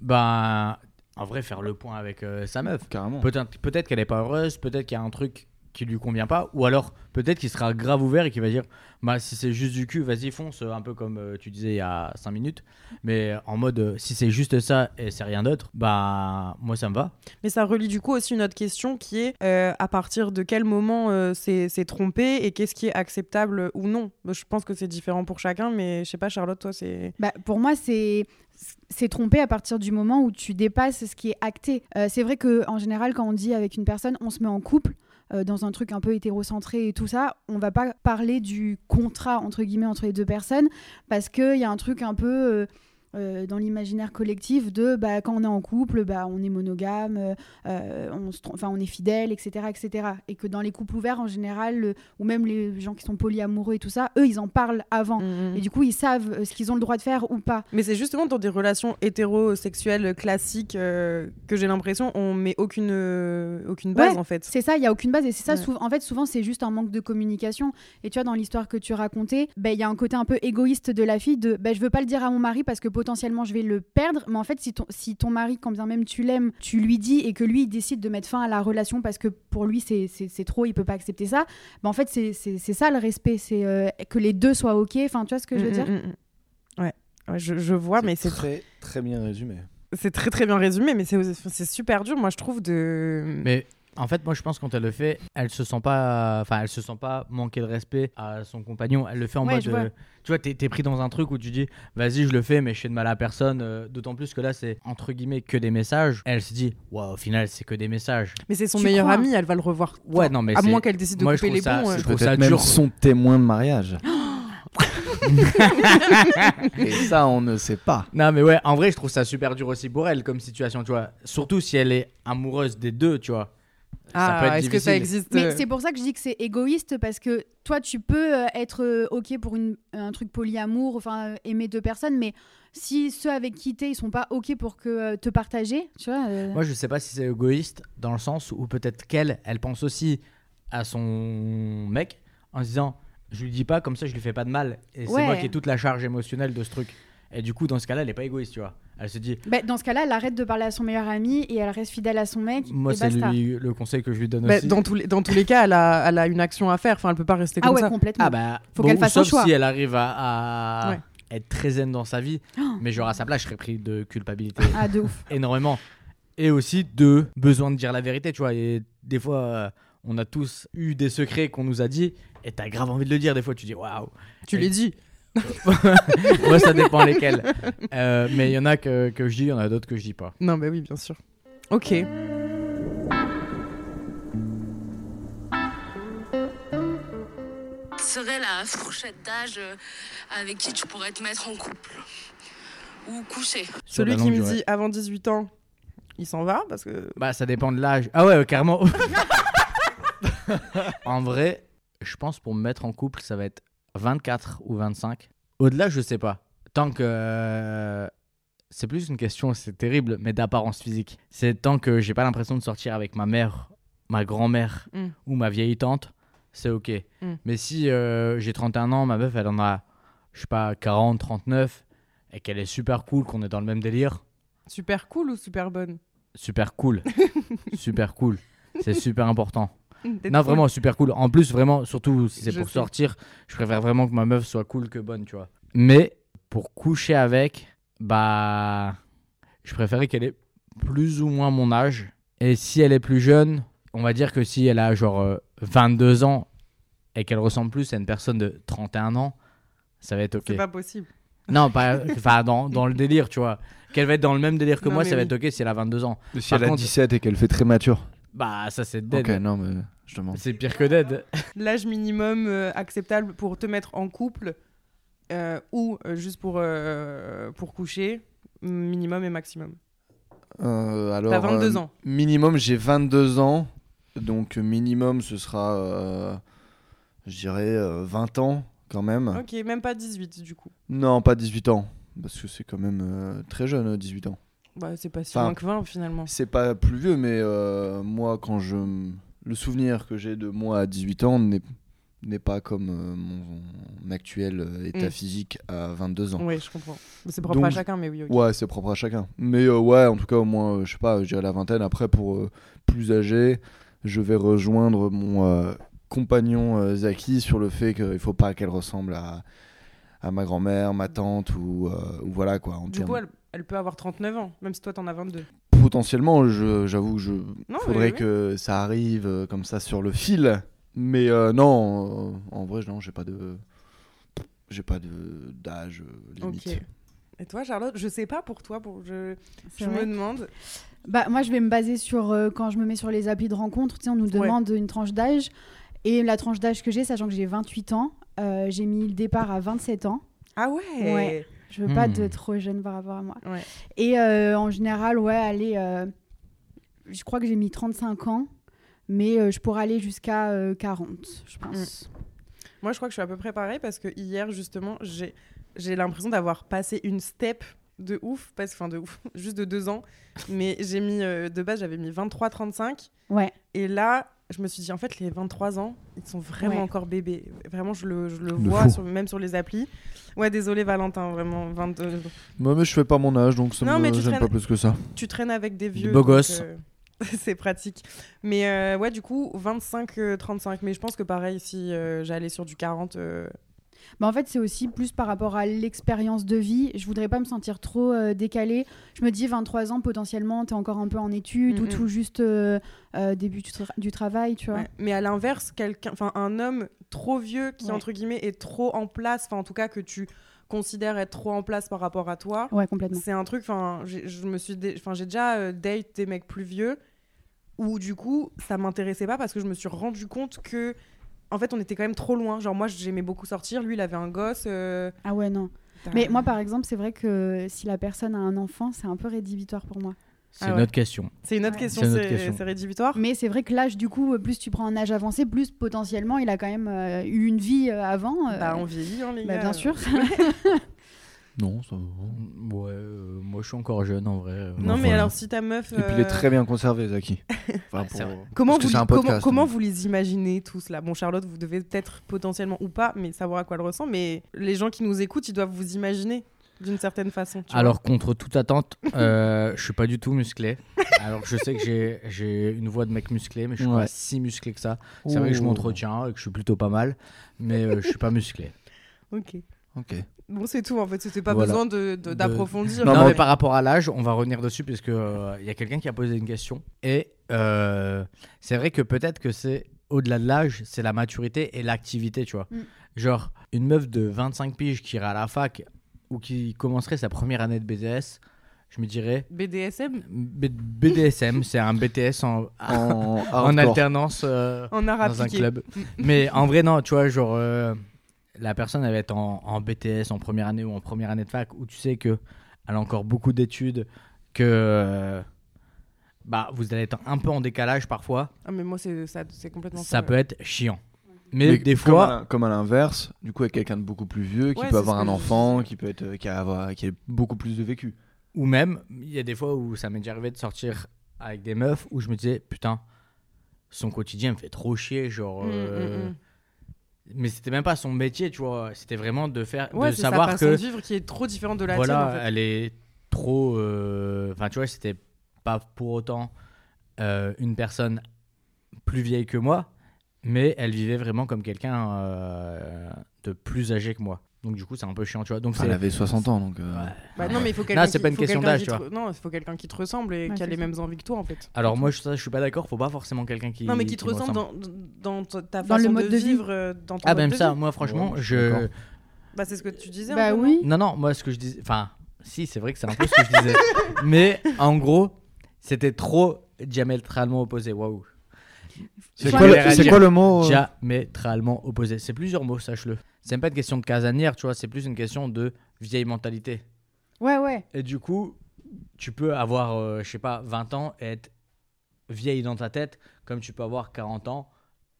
ben, en vrai, faire le point avec euh, sa meuf. Carrément. Peut-être peut qu'elle est pas heureuse, peut-être qu'il y a un truc qui lui convient pas, ou alors peut-être qu'il sera grave ouvert et qu'il va dire bah si c'est juste du cul, vas-y fonce, un peu comme euh, tu disais il y a 5 minutes, mais en mode euh, si c'est juste ça et c'est rien d'autre, bah moi ça me va. Mais ça relie du coup aussi une autre question qui est euh, à partir de quel moment euh, c'est c'est trompé et qu'est-ce qui est acceptable ou non? Je pense que c'est différent pour chacun, mais je sais pas, Charlotte, toi, c'est. Bah, pour moi, c'est c'est trompé à partir du moment où tu dépasses ce qui est acté. Euh, c'est vrai que en général, quand on dit avec une personne, on se met en couple. Euh, dans un truc un peu hétérocentré et tout ça, on va pas parler du contrat entre guillemets entre les deux personnes parce qu'il y a un truc un peu euh, dans l'imaginaire collectif de bah, quand on est en couple, bah, on est monogame, euh, euh, on, se est fidèle, etc., etc. Et que dans les couples ouverts en général, le- ou même les gens qui sont polyamoureux et tout ça, eux ils en parlent avant. Mhm. Et du coup, ils savent euh, ce qu'ils ont le droit de faire ou pas. Mais c'est justement dans des relations hétérosexuelles classiques euh, que j'ai l'impression on met aucune, aucune base Ouais, en fait. C'est ça, il y a aucune base et c'est ça. Ouais. sou- en fait, souvent c'est juste un manque de communication. Et tu vois, dans l'histoire que tu racontais, ben, il y a un côté un peu égoïste de la fille de, ben, je veux pas le dire à mon mari parce que potentiellement je vais le perdre. Mais en fait, si ton, si ton mari, quand bien même tu l'aimes, tu lui dis et que lui il décide de mettre fin à la relation parce que pour lui c'est- trop, il peut pas accepter ça. Ben, en fait, c'est ça le respect, c'est euh, que les deux soient ok. Enfin, tu vois ce que je veux Mm, dire mm, mm, mm. Ouais. Ouais, je, je vois, mais c'est très très bien résumé. c'est très très bien résumé, mais c'est c'est super dur, moi je trouve de. Mais en fait, moi je pense que quand elle le fait, elle se sent pas, enfin elle se sent pas manquer de respect à son compagnon. Elle le fait en Ouais, mode, vois. euh, tu vois, t'es pris dans un truc où tu dis, vas-y je le fais, mais je fais de mal à personne. euh, D'autant plus que là c'est entre guillemets que des messages. Elle se dit, waouh, au final c'est que des messages. Mais c'est son Tu meilleur ami, elle va le revoir. Ouais, non, mais à moins qu'elle décide de moi, couper les trouve ça- ponts. euh. je trouve ça même dur. son témoin de mariage. Et ça, on ne sait pas. Non, mais ouais, en vrai, je trouve ça super dur aussi pour elle comme situation, tu vois. Surtout si elle est amoureuse des deux, tu vois. Ah, est-ce que ça existe Mais euh, c'est pour ça que je dis que c'est égoïste parce que toi, tu peux euh, être euh, OK pour une, un truc polyamour, enfin aimer deux personnes, mais si ceux avec qui t'es, ils sont pas OK pour que te partager, tu vois. euh, Moi, je sais pas si c'est égoïste dans le sens où peut-être qu'elle, elle pense aussi à son mec en se disant je lui dis pas comme ça, je lui fais pas de mal. Et c'est moi qui ai toute la charge émotionnelle de ce truc. Et du coup, dans ce cas-là, elle est pas égoïste, tu vois. Elle se dit bah, dans ce cas-là, elle arrête de parler à son meilleur ami et elle reste fidèle à son mec. moi, et c'est le conseil que je lui donne bah, aussi. dans, tous les, dans tous les cas, elle a, elle a une action à faire. Enfin, elle peut pas rester Ah comme ouais, ça. complètement. Ah bah, Faut bon, qu'elle fasse sauf choix. si elle arrive à, à Ouais. être très zen dans sa vie. Oh. Mais genre à sa place, je serais pris de culpabilité Ah, de ouf. énormément. Et aussi de besoin de dire la vérité, tu vois. Et des fois, euh, on a tous eu des secrets qu'on nous a dit. Et t'as grave envie de le dire. Des fois, tu dis waouh. Tu l'as dit. Moi, ça dépend lesquels. Euh, mais il y en a que, que je dis, il y en a d'autres que je dis pas. Non, bah oui, bien sûr. Ok. serait la fourchette d'âge euh, avec qui tu pourrais te mettre en couple ou coucher Celui qui me dit avant 18 ans, il s'en va parce que. Bah, ça dépend de l'âge. Ah ouais, euh, carrément. en vrai, je pense pour me mettre en couple, ça va être 24 ou 25. Au-delà, je sais pas. Tant que. euh, C'est plus une question, c'est terrible, mais d'apparence physique. C'est tant que j'ai pas l'impression de sortir avec ma mère, ma grand-mère Mm. ou ma vieille tante, c'est ok. Mm. Mais si euh, j'ai 31 ans, ma meuf, elle en a, je sais pas, 40, 39, et qu'elle est super cool, qu'on est dans le même délire, Super cool ou super bonne? Super cool. super cool. C'est super important. Non, vraiment super cool. En plus, vraiment, surtout si c'est pour sais. sortir, je préfère vraiment que ma meuf soit cool que bonne, tu vois. Mais pour coucher avec, bah, je préférais qu'elle ait plus ou moins mon âge. Et si elle est plus jeune, on va dire que si elle a genre euh, 22 ans et qu'elle ressemble plus à une personne de 31 ans, ça va être ok. C'est pas possible. Non, pas, enfin, dans, dans le délire, tu vois. Qu'elle va être dans le même délire que Non, moi, ça va être ok si elle a 22 ans. Si Par elle a contre- 17 et qu'elle fait très mature. Bah, ça c'est dead. Ok, non, mais je demande. C'est pire que dead. L'âge minimum euh, acceptable pour te mettre en couple euh, ou euh, juste pour, euh, pour coucher, minimum et maximum. Euh, alors, T'as 22 euh, ans. Minimum, j'ai 22 ans. Donc, minimum, ce sera, euh, je dirais, euh, 20 ans quand même. Ok, même pas 18 du coup. Non, pas 18 ans. Parce que c'est quand même euh, très jeune, euh, 18 ans. Bah, c'est pas si Enfin, loin que 20 finalement. C'est pas plus vieux, mais euh, moi, quand je. Le souvenir que j'ai de moi à 18 ans n'est n'est pas comme euh, mon actuel euh, état Mm. physique à 22 ans. Oui, je comprends. C'est propre à chacun, mais oui. Ouais, c'est propre à chacun. Mais euh, ouais, en tout cas, au moins, euh, je sais pas, je dirais la vingtaine. Après, pour plus âgé, je vais rejoindre mon compagnon Zaki sur le fait qu'il faut pas qu'elle ressemble à, à ma grand-mère, ma tante ou, ou voilà quoi. En Du coup, elle, elle peut avoir 39 ans, même si toi t'en as 22. Potentiellement, je- j'avoue, je Non, faudrait oui. que ça arrive euh, comme ça sur le fil. Mais euh, non, euh, en vrai, non, j'ai pas de. J'ai pas de d'âge euh, limite. Et toi, Charlotte, je sais pas pour toi, pour je, je me demande. Bah, moi, je vais me baser sur euh, quand je me mets sur les applis de rencontre. Tu sais, on nous Ouais. demande une tranche d'âge. Et la tranche d'âge que j'ai, sachant que j'ai 28 ans, euh, j'ai mis le départ à 27 ans. Ah ouais. Ouais. Je veux pas Hmm. de trop jeune par rapport à moi. Ouais. Et euh, en général, ouais, allez, euh, je crois que j'ai mis 35 ans, mais euh, je pourrais aller jusqu'à euh, 40, je pense. Moi, je crois que je suis à peu près pareil parce que hier, justement, j'ai j'ai l'impression d'avoir passé une step de ouf, parce enfin de ouf, juste de deux ans. Mais j'ai mis, euh, de base, j'avais mis 23-35. Ouais. Et là, je me suis dit, en fait, les 23 ans, ils sont vraiment Ouais. encore bébés. Vraiment, je le, je le vois, sur- même sur les applis. Ouais, désolé, Valentin, vraiment. 22... Moi, mais je fais pas mon âge, donc ça Non, me gêne traînes- pas plus que ça. Tu traînes avec des vieux. beaux gosses. euh, C'est pratique. Mais euh, ouais, du coup, 25-35. Mais je pense que pareil, si euh, j'allais sur du 40. Bah, en fait, c'est aussi plus par rapport à l'expérience de vie. Je voudrais pas me sentir trop euh, décalée. Je me dis, 23 ans, potentiellement, t'es encore un peu en études ou tout juste euh, euh, début du, tra- du travail, tu vois. Ouais. Mais à l'inverse, quelqu'un, enfin un homme trop vieux qui Ouais. entre guillemets est trop en place, enfin en tout cas que tu considères être trop en place par rapport à toi, Ouais, complètement. c'est un truc. Enfin, j'ai- je me suis, enfin j'ai déjà euh, date des mecs plus vieux où du coup ça m'intéressait pas parce que je me suis rendu compte que en fait, on était quand même trop loin. Genre, moi, j'aimais beaucoup sortir. Lui, il avait un gosse. euh, Ah ouais, non. Mais moi, par exemple, c'est vrai que si la personne a un enfant, c'est un peu rédhibitoire pour moi. C'est Ah une ouais. autre question. c'est une autre Ouais. question. C'est une autre C'est question. c'est rédhibitoire. Mais c'est vrai que l'âge, du coup, plus tu prends un âge avancé, plus potentiellement il a quand même euh, eu une vie euh, avant. euh, Bah, on vieillit, hein, les bah, gars. bien sûr. Non, ça va. Ouais, euh, moi je suis encore jeune en vrai. euh, Non, mais Voilà. alors, si ta meuf. Et puis il est euh, très bien conservé, Zaki. Enfin, Ouais, c'est pour- vrai. Comment vous, comment, vous les imaginez tous là? Bon, Charlotte, vous devez peut-être potentiellement ou pas, mais savoir à quoi elle ressent. Mais les gens qui nous écoutent, ils doivent vous imaginer d'une certaine façon. tu vois. Alors contre toute attente, euh, je suis pas du tout musclé. Alors que je sais que j'ai- j'ai une voix de mec musclé, mais je suis Ouais. pas si musclé que ça. C'est vrai que je m'entretiens et que je suis plutôt pas mal, mais euh, je suis pas musclé. Ok. Ok. Bon, c'est tout en fait. C'était pas Voilà. besoin de- de- De- d'approfondir. Non, Non, mais, par rapport à l'âge, on va revenir dessus puisque euh, il y a quelqu'un qui a posé une question et euh, c'est vrai que peut-être que c'est au-delà de l'âge, c'est la maturité et l'activité, tu vois. Mm. Genre une meuf de 25 piges qui irait à la fac ou qui commencerait sa première année de BDS, je me dirais BDSM B- BDSM, c'est un BTS en, En, alternance euh, en dans un club. Mais en vrai, non, tu vois, genre, euh, la personne, elle va être en, en BTS en première année ou en première année de fac, où tu sais que elle a encore beaucoup d'études, que euh, bah, vous allez être un peu en décalage parfois. Ah, mais moi, c'est ça- c'est complètement Ça ouais. peut être chiant. Mais, Mais des fois, comme à l'inverse, du coup, avec quelqu'un de beaucoup plus vieux, qui Ouais, peut avoir un enfant, qui peut être, euh, qui a, avoir- qui a beaucoup plus de vécu. ou même, il y a des fois où ça m'est déjà arrivé de sortir avec des meufs où je me disais, putain, son quotidien me fait trop chier, genre. Mm, euh, mm, mm. Mais c'était même pas son métier, tu vois. C'était vraiment de faire, Ouais, de sa savoir que de vivre qui est trop différente de la voilà, tienne. En fait. elle est trop. euh, Enfin, tu vois, c'était pas pour autant euh, une personne plus vieille que moi, mais elle vivait vraiment comme quelqu'un euh, de plus âgé que moi. Donc, du coup, c'est un peu chiant, tu vois. Donc, elle avait 60 ans, donc. euh. Bah non, mais il faut quelqu'un c'est qui- pas une question d'âge, tu te vois. Non, il faut quelqu'un qui te ressemble et Ouais, qui a les mêmes envies que toi, en fait. Alors, moi, je, ça, je suis pas d'accord, faut pas forcément quelqu'un qui. Non, mais qui te ressemble ressemble. dans, dans ta le façon mode de de vie. vivre, euh, dans ton Ah, même de ça, vie. moi, franchement, Ouais, je. Bah, c'est ce que tu disais. un bah oui. Non, non, moi, ce que je disais. Enfin, si, c'est vrai que c'est un peu ce que je disais. mais en gros, c'était trop diamétralement opposé. Waouh. C'est le- quoi le mot euh Diamétralement opposé. C'est plusieurs mots, sache-le. C'est même pas une question de casanière, tu vois, c'est plus une question de vieille mentalité. Ouais, ouais. Et du coup, tu peux avoir, euh, je sais pas, 20 ans et être vieille dans ta tête, comme tu peux avoir 40 ans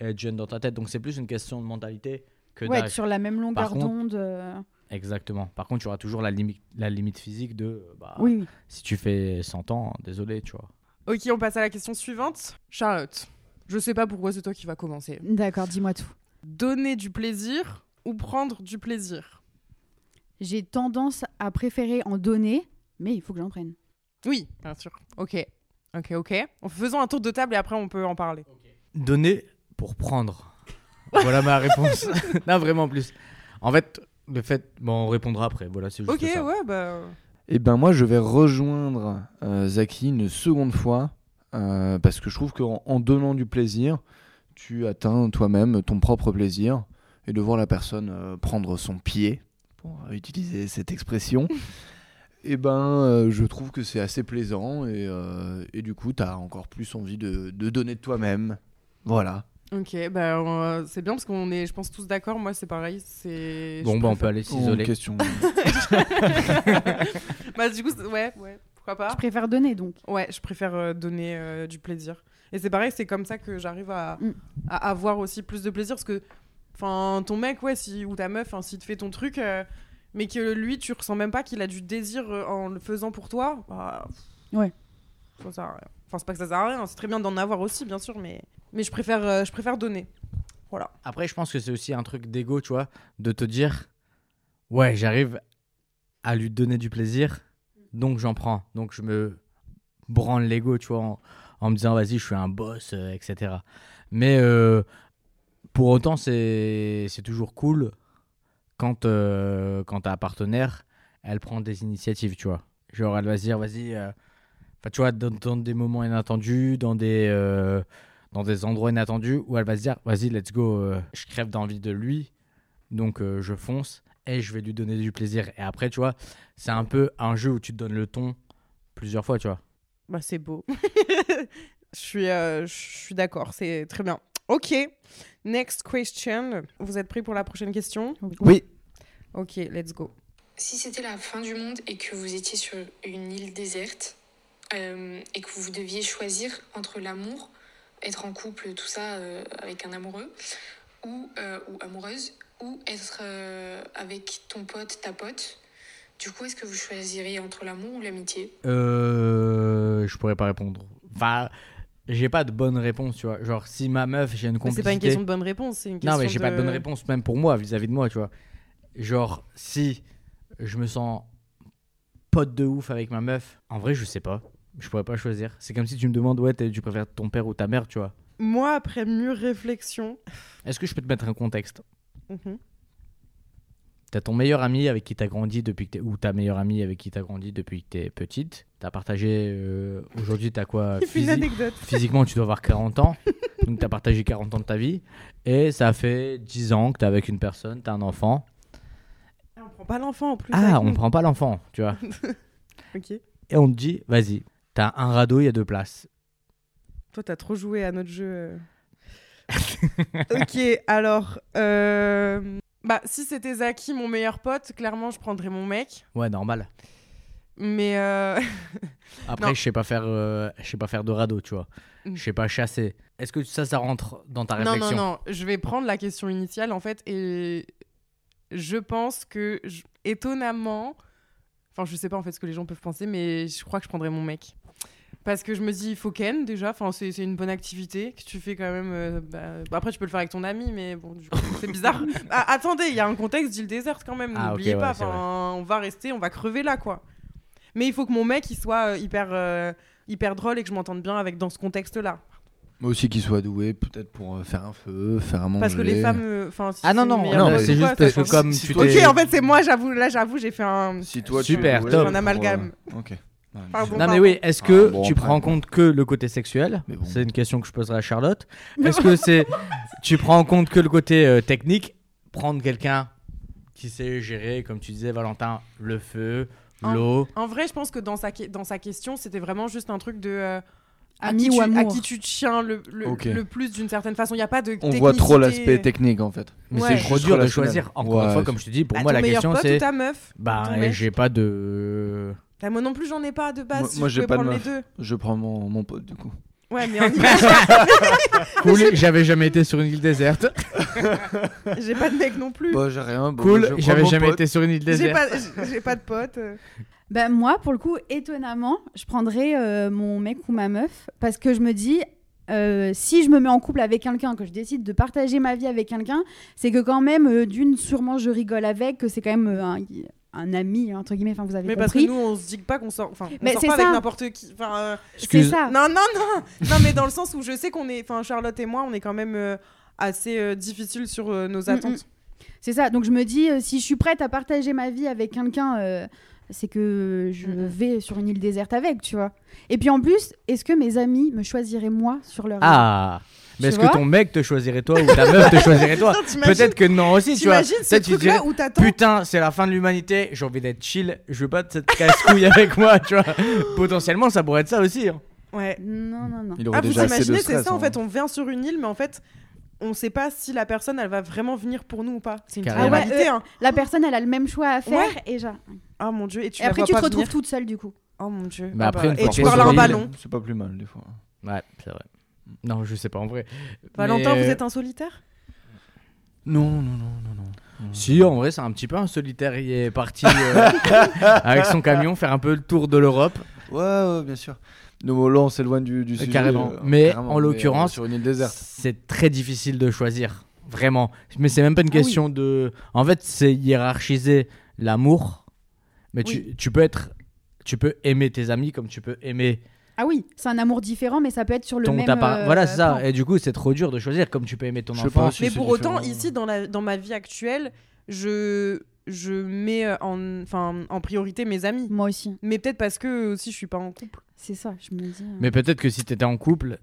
et être jeune dans ta tête. Donc c'est plus une question de mentalité que Ouais, être sur la même longueur d'onde. euh, Exactement. Par contre, tu auras toujours la, limite la limite physique de, euh, bah, Oui, oui. si tu fais 100 ans, désolé, tu vois. Ok, on passe à la question suivante. Charlotte, je sais pas pourquoi c'est toi qui vas commencer. D'accord, dis-moi tout. Donner du plaisir ou prendre du plaisir J'ai tendance à préférer en donner, mais il faut que j'en prenne. Oui, bien sûr. Ok, ok, ok. Faisons un tour de table et après on peut en parler. Donner pour prendre. Voilà ma réponse. non, vraiment plus. En fait, le fait. Bon, on répondra après. Voilà, c'est juste Ok, ça. ouais, bah. Eh ben moi, je vais rejoindre euh, Zaki une seconde fois euh, parce que je trouve qu'en en donnant du plaisir, tu atteins toi-même ton propre plaisir et de voir la personne euh, prendre son pied, pour utiliser cette expression. Eh ben, euh, je trouve que c'est assez plaisant et, euh, et du coup, tu as encore plus envie de, de donner de toi-même. Voilà. Ok, bah euh, c'est bien parce qu'on est, je pense, tous d'accord. Moi, c'est pareil. C'est. Bon, bah, on peut aller Oh, s'isoler. question. bah, du coup, ouais, ouais, pourquoi pas? Je préfère donner donc. Ouais, je préfère euh, donner euh, du plaisir. Et c'est pareil, c'est comme ça que j'arrive à, Mm. à avoir aussi plus de plaisir parce que, enfin, ton mec, ouais, si, ou ta meuf, hein, s'il te fait ton truc, euh, mais que lui, tu ressens même pas qu'il a du désir euh, en le faisant pour toi, bah, pff, Ouais. Ça sert à rien. Enfin, c'est pas que ça sert à rien, c'est très bien d'en avoir aussi, bien sûr, mais, mais je, préfère, euh, je préfère donner. Voilà. Après, je pense que c'est aussi un truc d'ego, tu vois, de te dire Ouais, j'arrive à lui donner du plaisir, donc j'en prends. Donc je me branle l'ego, tu vois, en, en me disant Vas-y, je suis un boss, euh, etc. Mais euh, pour autant, c'est toujours cool quand, euh, quand ta partenaire, elle prend des initiatives, tu vois. Genre, elle va se dire Vas-y, euh, tu vois, dans, des moments inattendus, dans des. euh, dans des endroits inattendus où elle va se dire vas-y let's go euh, je crève d'envie de lui donc je fonce et je vais lui donner du plaisir et après tu vois c'est un peu un jeu où tu te donnes le ton plusieurs fois tu vois Bah, c'est beau. Je suis, je suis d'accord, c'est très bien. Ok. Next question. Vous êtes prêts pour la prochaine question? Oui. Ok, let's go. Si c'était la fin du monde et que vous étiez sur une île déserte euh, et que vous deviez choisir entre l'amour, être en couple, tout ça euh, avec un amoureux ou, euh, ou amoureuse, ou être euh, avec ton pote, ta pote, du coup, est-ce que vous choisiriez entre l'amour ou l'amitié? Euh, je pourrais pas répondre. Enfin, j'ai pas de bonne réponse, tu vois. Genre, si ma meuf, j'ai une complicité. c'est pas une question de bonne réponse, c'est une question Non, mais j'ai pas de bonne réponse, même pour moi, vis-à-vis de moi, tu vois. Genre, si je me sens pote de ouf avec ma meuf, en vrai, je sais pas. Je pourrais pas choisir. C'est comme si tu me demandes, ouais, tu préfères ton père ou ta mère, tu vois. Moi, après mûre réflexion. Est-ce que je peux te mettre un contexte? Mhm. T'as ton meilleur ami avec qui t'as grandi depuis que t'es... ou ta meilleure amie avec qui t'as grandi depuis que t'es petite. T'as partagé. euh, Aujourd'hui, t'as quoi anecdote. Physiquement, tu dois avoir 40 ans. donc, t'as partagé 40 ans de ta vie. Et ça fait 10 ans que t'es avec une personne, t'as un enfant. On prend pas l'enfant en plus. Ah, on nous. prend pas l'enfant, tu vois. Ok. Et on te dit, vas-y, t'as un radeau, il y a deux places. Toi, t'as trop joué à notre jeu. euh. ok, alors. euh, Bah, si c'était Zaki, mon meilleur pote, clairement, je prendrais mon mec. Ouais, normal. Mais. euh, Après, Non. je sais pas faire, euh, je sais pas faire de radeau, tu vois. Mm. Je sais pas chasser. Est-ce que ça, ça rentre dans ta non, réflexion non, non. Je vais prendre la question initiale, en fait, et je pense que, je- étonnamment. Enfin, je sais pas en fait ce que les gens peuvent penser, mais je crois que je prendrais mon mec. Parce que je me dis, il faut ken déjà, enfin, c'est c'est une bonne activité que tu fais quand même. euh, bah, bah, après, tu peux le faire avec ton ami, mais bon, du coup, c'est bizarre. Ah, attendez, il y a un contexte d'île déserte quand même, Ah, n'oubliez ouais, pas. Enfin, on va rester, on va crever là, quoi. Mais il faut que mon mec, il soit euh, hyper, euh, hyper drôle et que je m'entende bien avec dans ce contexte-là. Moi aussi qu'il soit doué, peut-être pour euh, faire un feu, faire un manger. Parce que les femmes. euh, si Ah non, c'est non, non, c'est juste parce que comme si tu toi- t'es... Ok, en fait, c'est moi, j'avoue, là, j'avoue, j'ai fait un. Si toi, Super, tu es top. Un amalgame. pour, euh, Ok. Pardon. Non mais oui, est-ce que Ah, bon, tu prends en compte que le côté sexuel bon. C'est une question que je poserai à Charlotte. Est-ce que c'est tu prends en compte que le côté euh, technique Prendre quelqu'un qui sait gérer, comme tu disais Valentin, le feu, l'eau? En vrai, je pense que dans sa, dans sa question, c'était vraiment juste un truc de. euh, à, Ami qui ou tu, à qui tu tiens le, le, plus d'une certaine façon. Il n'y a pas de. On voit trop l'aspect technique en fait. Mais Ouais. c'est trop dur de choisir. Encore Ouais, une fois, comme je te dis, pour Bah, moi ton la question c'est meuf? Bah j'ai pas de Bah, Moi non plus, j'en ai pas de base. Moi- si moi, je j'ai pas de prendre les deux. Je prends mon, mon pote du coup. Ouais, mais en cool. J'avais jamais été sur une île déserte. j'ai pas de mec non plus. Bah, j'ai rien. Cool. J'avais jamais pote. été sur une île déserte. j'ai- pas de pote. Ben moi, pour le coup, étonnamment, je prendrais euh, mon mec ou ma meuf parce que je me dis, euh, si je me mets en couple avec quelqu'un, que je décide de partager ma vie avec quelqu'un, c'est que quand même, euh, d'une, sûrement je rigole avec, que c'est quand même euh, un, un ami, entre guillemets, enfin vous avez Mais parce que nous, on se dit pas qu'on sort. Enfin, on Mais sort c'est pas avec ça. n'importe qui. Enfin, euh, c'est ça. Non, non, non Non, mais dans le sens où je sais qu'on est. Enfin, Charlotte et moi, on est quand même euh, assez euh, difficile sur euh, nos attentes. C'est ça. Donc je me dis, euh, si je suis prête à partager ma vie avec quelqu'un, euh, c'est que je Mhm. vais sur une île déserte avec, tu vois. Et puis en plus, est-ce que mes amis me choisiraient moi sur leur île Ah. Mais est-ce que ton mec te choisirait toi ou ta meuf te choisirait toi Peut-être que non aussi, tu vois. Ce truc-là où t'attends. Putain, c'est la fin de l'humanité, j'ai envie d'être chill, je veux pas de cette casse-couille avec moi, tu vois. Potentiellement, ça pourrait être ça aussi. hein. Ouais. Non, non, non. Il aurait Ah, vous déjà assez de imaginez, c'est stress. ça en hein. fait, on vient sur une île, mais en fait, on sait pas si la personne elle va vraiment venir pour nous ou pas. C'est une Carrément. réalité. Ah ouais, hein. La personne, elle a le même choix à faire Ouais. et, genre- Oh mon dieu. Et, tu et la après vois tu te pas retrouves venir. toute seule du coup. Oh mon dieu. Mais Ah après, bah, une Et tu qu'on parles à ballon. C'est pas plus mal des fois. Ouais, c'est vrai. Non, je sais pas en vrai. Valentin, Mais- vous êtes un solitaire? Non, non, non, non, non. Si, en vrai, c'est un petit peu un solitaire. Il est parti euh, avec son camion faire un peu le tour de l'Europe. Ouais, ouais, bien sûr. Nous, là, on s'éloigne du, du sujet. carrément. euh, Mais carrément, en l'occurrence, euh, sur une île déserte. C'est très difficile de choisir. Vraiment. Mais c'est même pas une Ah oui. question de. En fait, c'est hiérarchiser l'amour. Mais tu, Oui. tu peux être. Tu peux aimer tes amis comme tu peux aimer Ah oui, c'est un amour différent, mais ça peut être sur le ton même. par- euh, Voilà, c'est ça. plan. Et du coup, c'est trop dur de choisir comme tu peux aimer ton Je enfant. pas Mais pour autant, différent. ici, dans, la, dans ma vie actuelle, je, je mets euh, en, enfin, en priorité mes amis. Moi aussi, Mais peut-être parce que aussi je suis pas en couple. c'est ça, je me dis. euh. Mais peut-être que si t'étais en couple,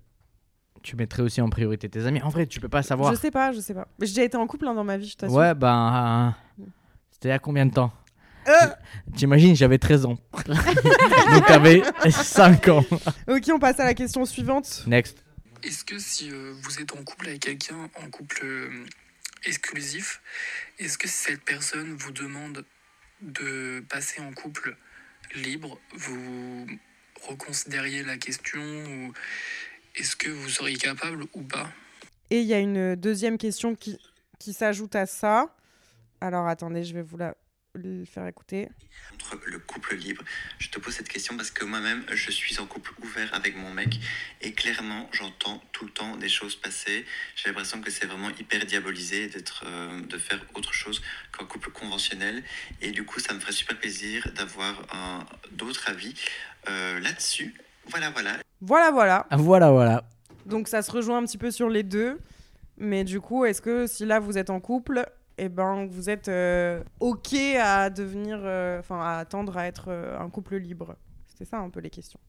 tu mettrais aussi en priorité tes amis. En vrai, tu peux pas savoir. Je sais pas, je sais pas. J'ai déjà été en couple hein, dans ma vie, je t'assure. Ouais, ben. euh, C'était il y a combien de temps? T'imagines, j'avais 13 ans. Donc t'avais 5 ans. Ok, on passe à la question suivante. Next. Est-ce que si euh, vous êtes en couple avec quelqu'un, en couple euh, exclusif, est-ce que si cette personne vous demande de passer en couple libre, vous reconsidériez la question ou est-ce que vous seriez capable ou pas? Et il y a une deuxième question qui, qui s'ajoute à ça. Alors attendez, je vais vous la le faire écouter. Entre le couple libre, je te pose cette question parce que moi-même, je suis en couple ouvert avec mon mec et clairement, j'entends tout le temps des choses passer. J'ai l'impression que c'est vraiment hyper diabolisé d'être, euh, de faire autre chose qu'un couple conventionnel et du coup, ça me ferait super plaisir d'avoir un, d'autres avis euh, là-dessus. Voilà, voilà. Voilà, voilà. Voilà, voilà. Donc ça se rejoint un petit peu sur les deux. Mais du coup, est-ce que si là vous êtes en couple, et ben vous êtes euh, ok à devenir, euh, enfin à attendre à être euh, un couple libre C'était ça un peu les questions.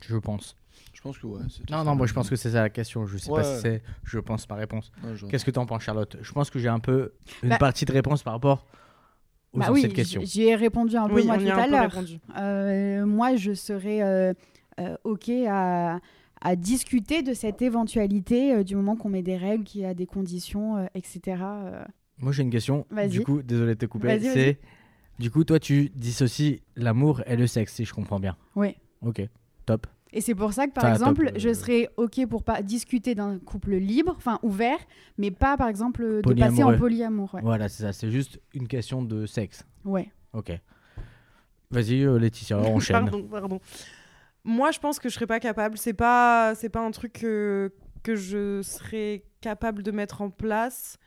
Je pense. Je pense que ouais. c'est Non, ça. non, moi je pense que c'est ça la question. Je sais Ouais, pas si c'est. Je pense ma réponse. Ouais, je- Qu'est-ce que t'en penses, Charlotte? Je pense que j'ai un peu une Bah- partie de réponse par rapport aux Bah oui, questions. j- j'y ai répondu un peu Oui, moi tout à l'heure. Euh, moi, je serais euh, euh, OK à, à discuter de cette éventualité euh, du moment qu'on met des règles, qu'il y a des conditions, euh, etc. Moi j'ai une question. Vas-y. Du coup, désolé de te couper. C'est. Du coup, toi tu dissocies l'amour et le sexe, si je comprends bien. Oui. Ok, top. Et c'est pour ça que, par Enfin, exemple, top, euh, je serais OK pour pas discuter d'un couple libre, enfin ouvert, mais pas, par exemple, de passer en polyamour. Ouais. Voilà, c'est ça. C'est juste une question de sexe. Ouais. Ok. Vas-y, euh, Laetitia, enchaîne. Pardon, pardon. Moi, je pense que je serais pas capable. C'est pas, c'est pas un truc que, que je serais capable de mettre en place.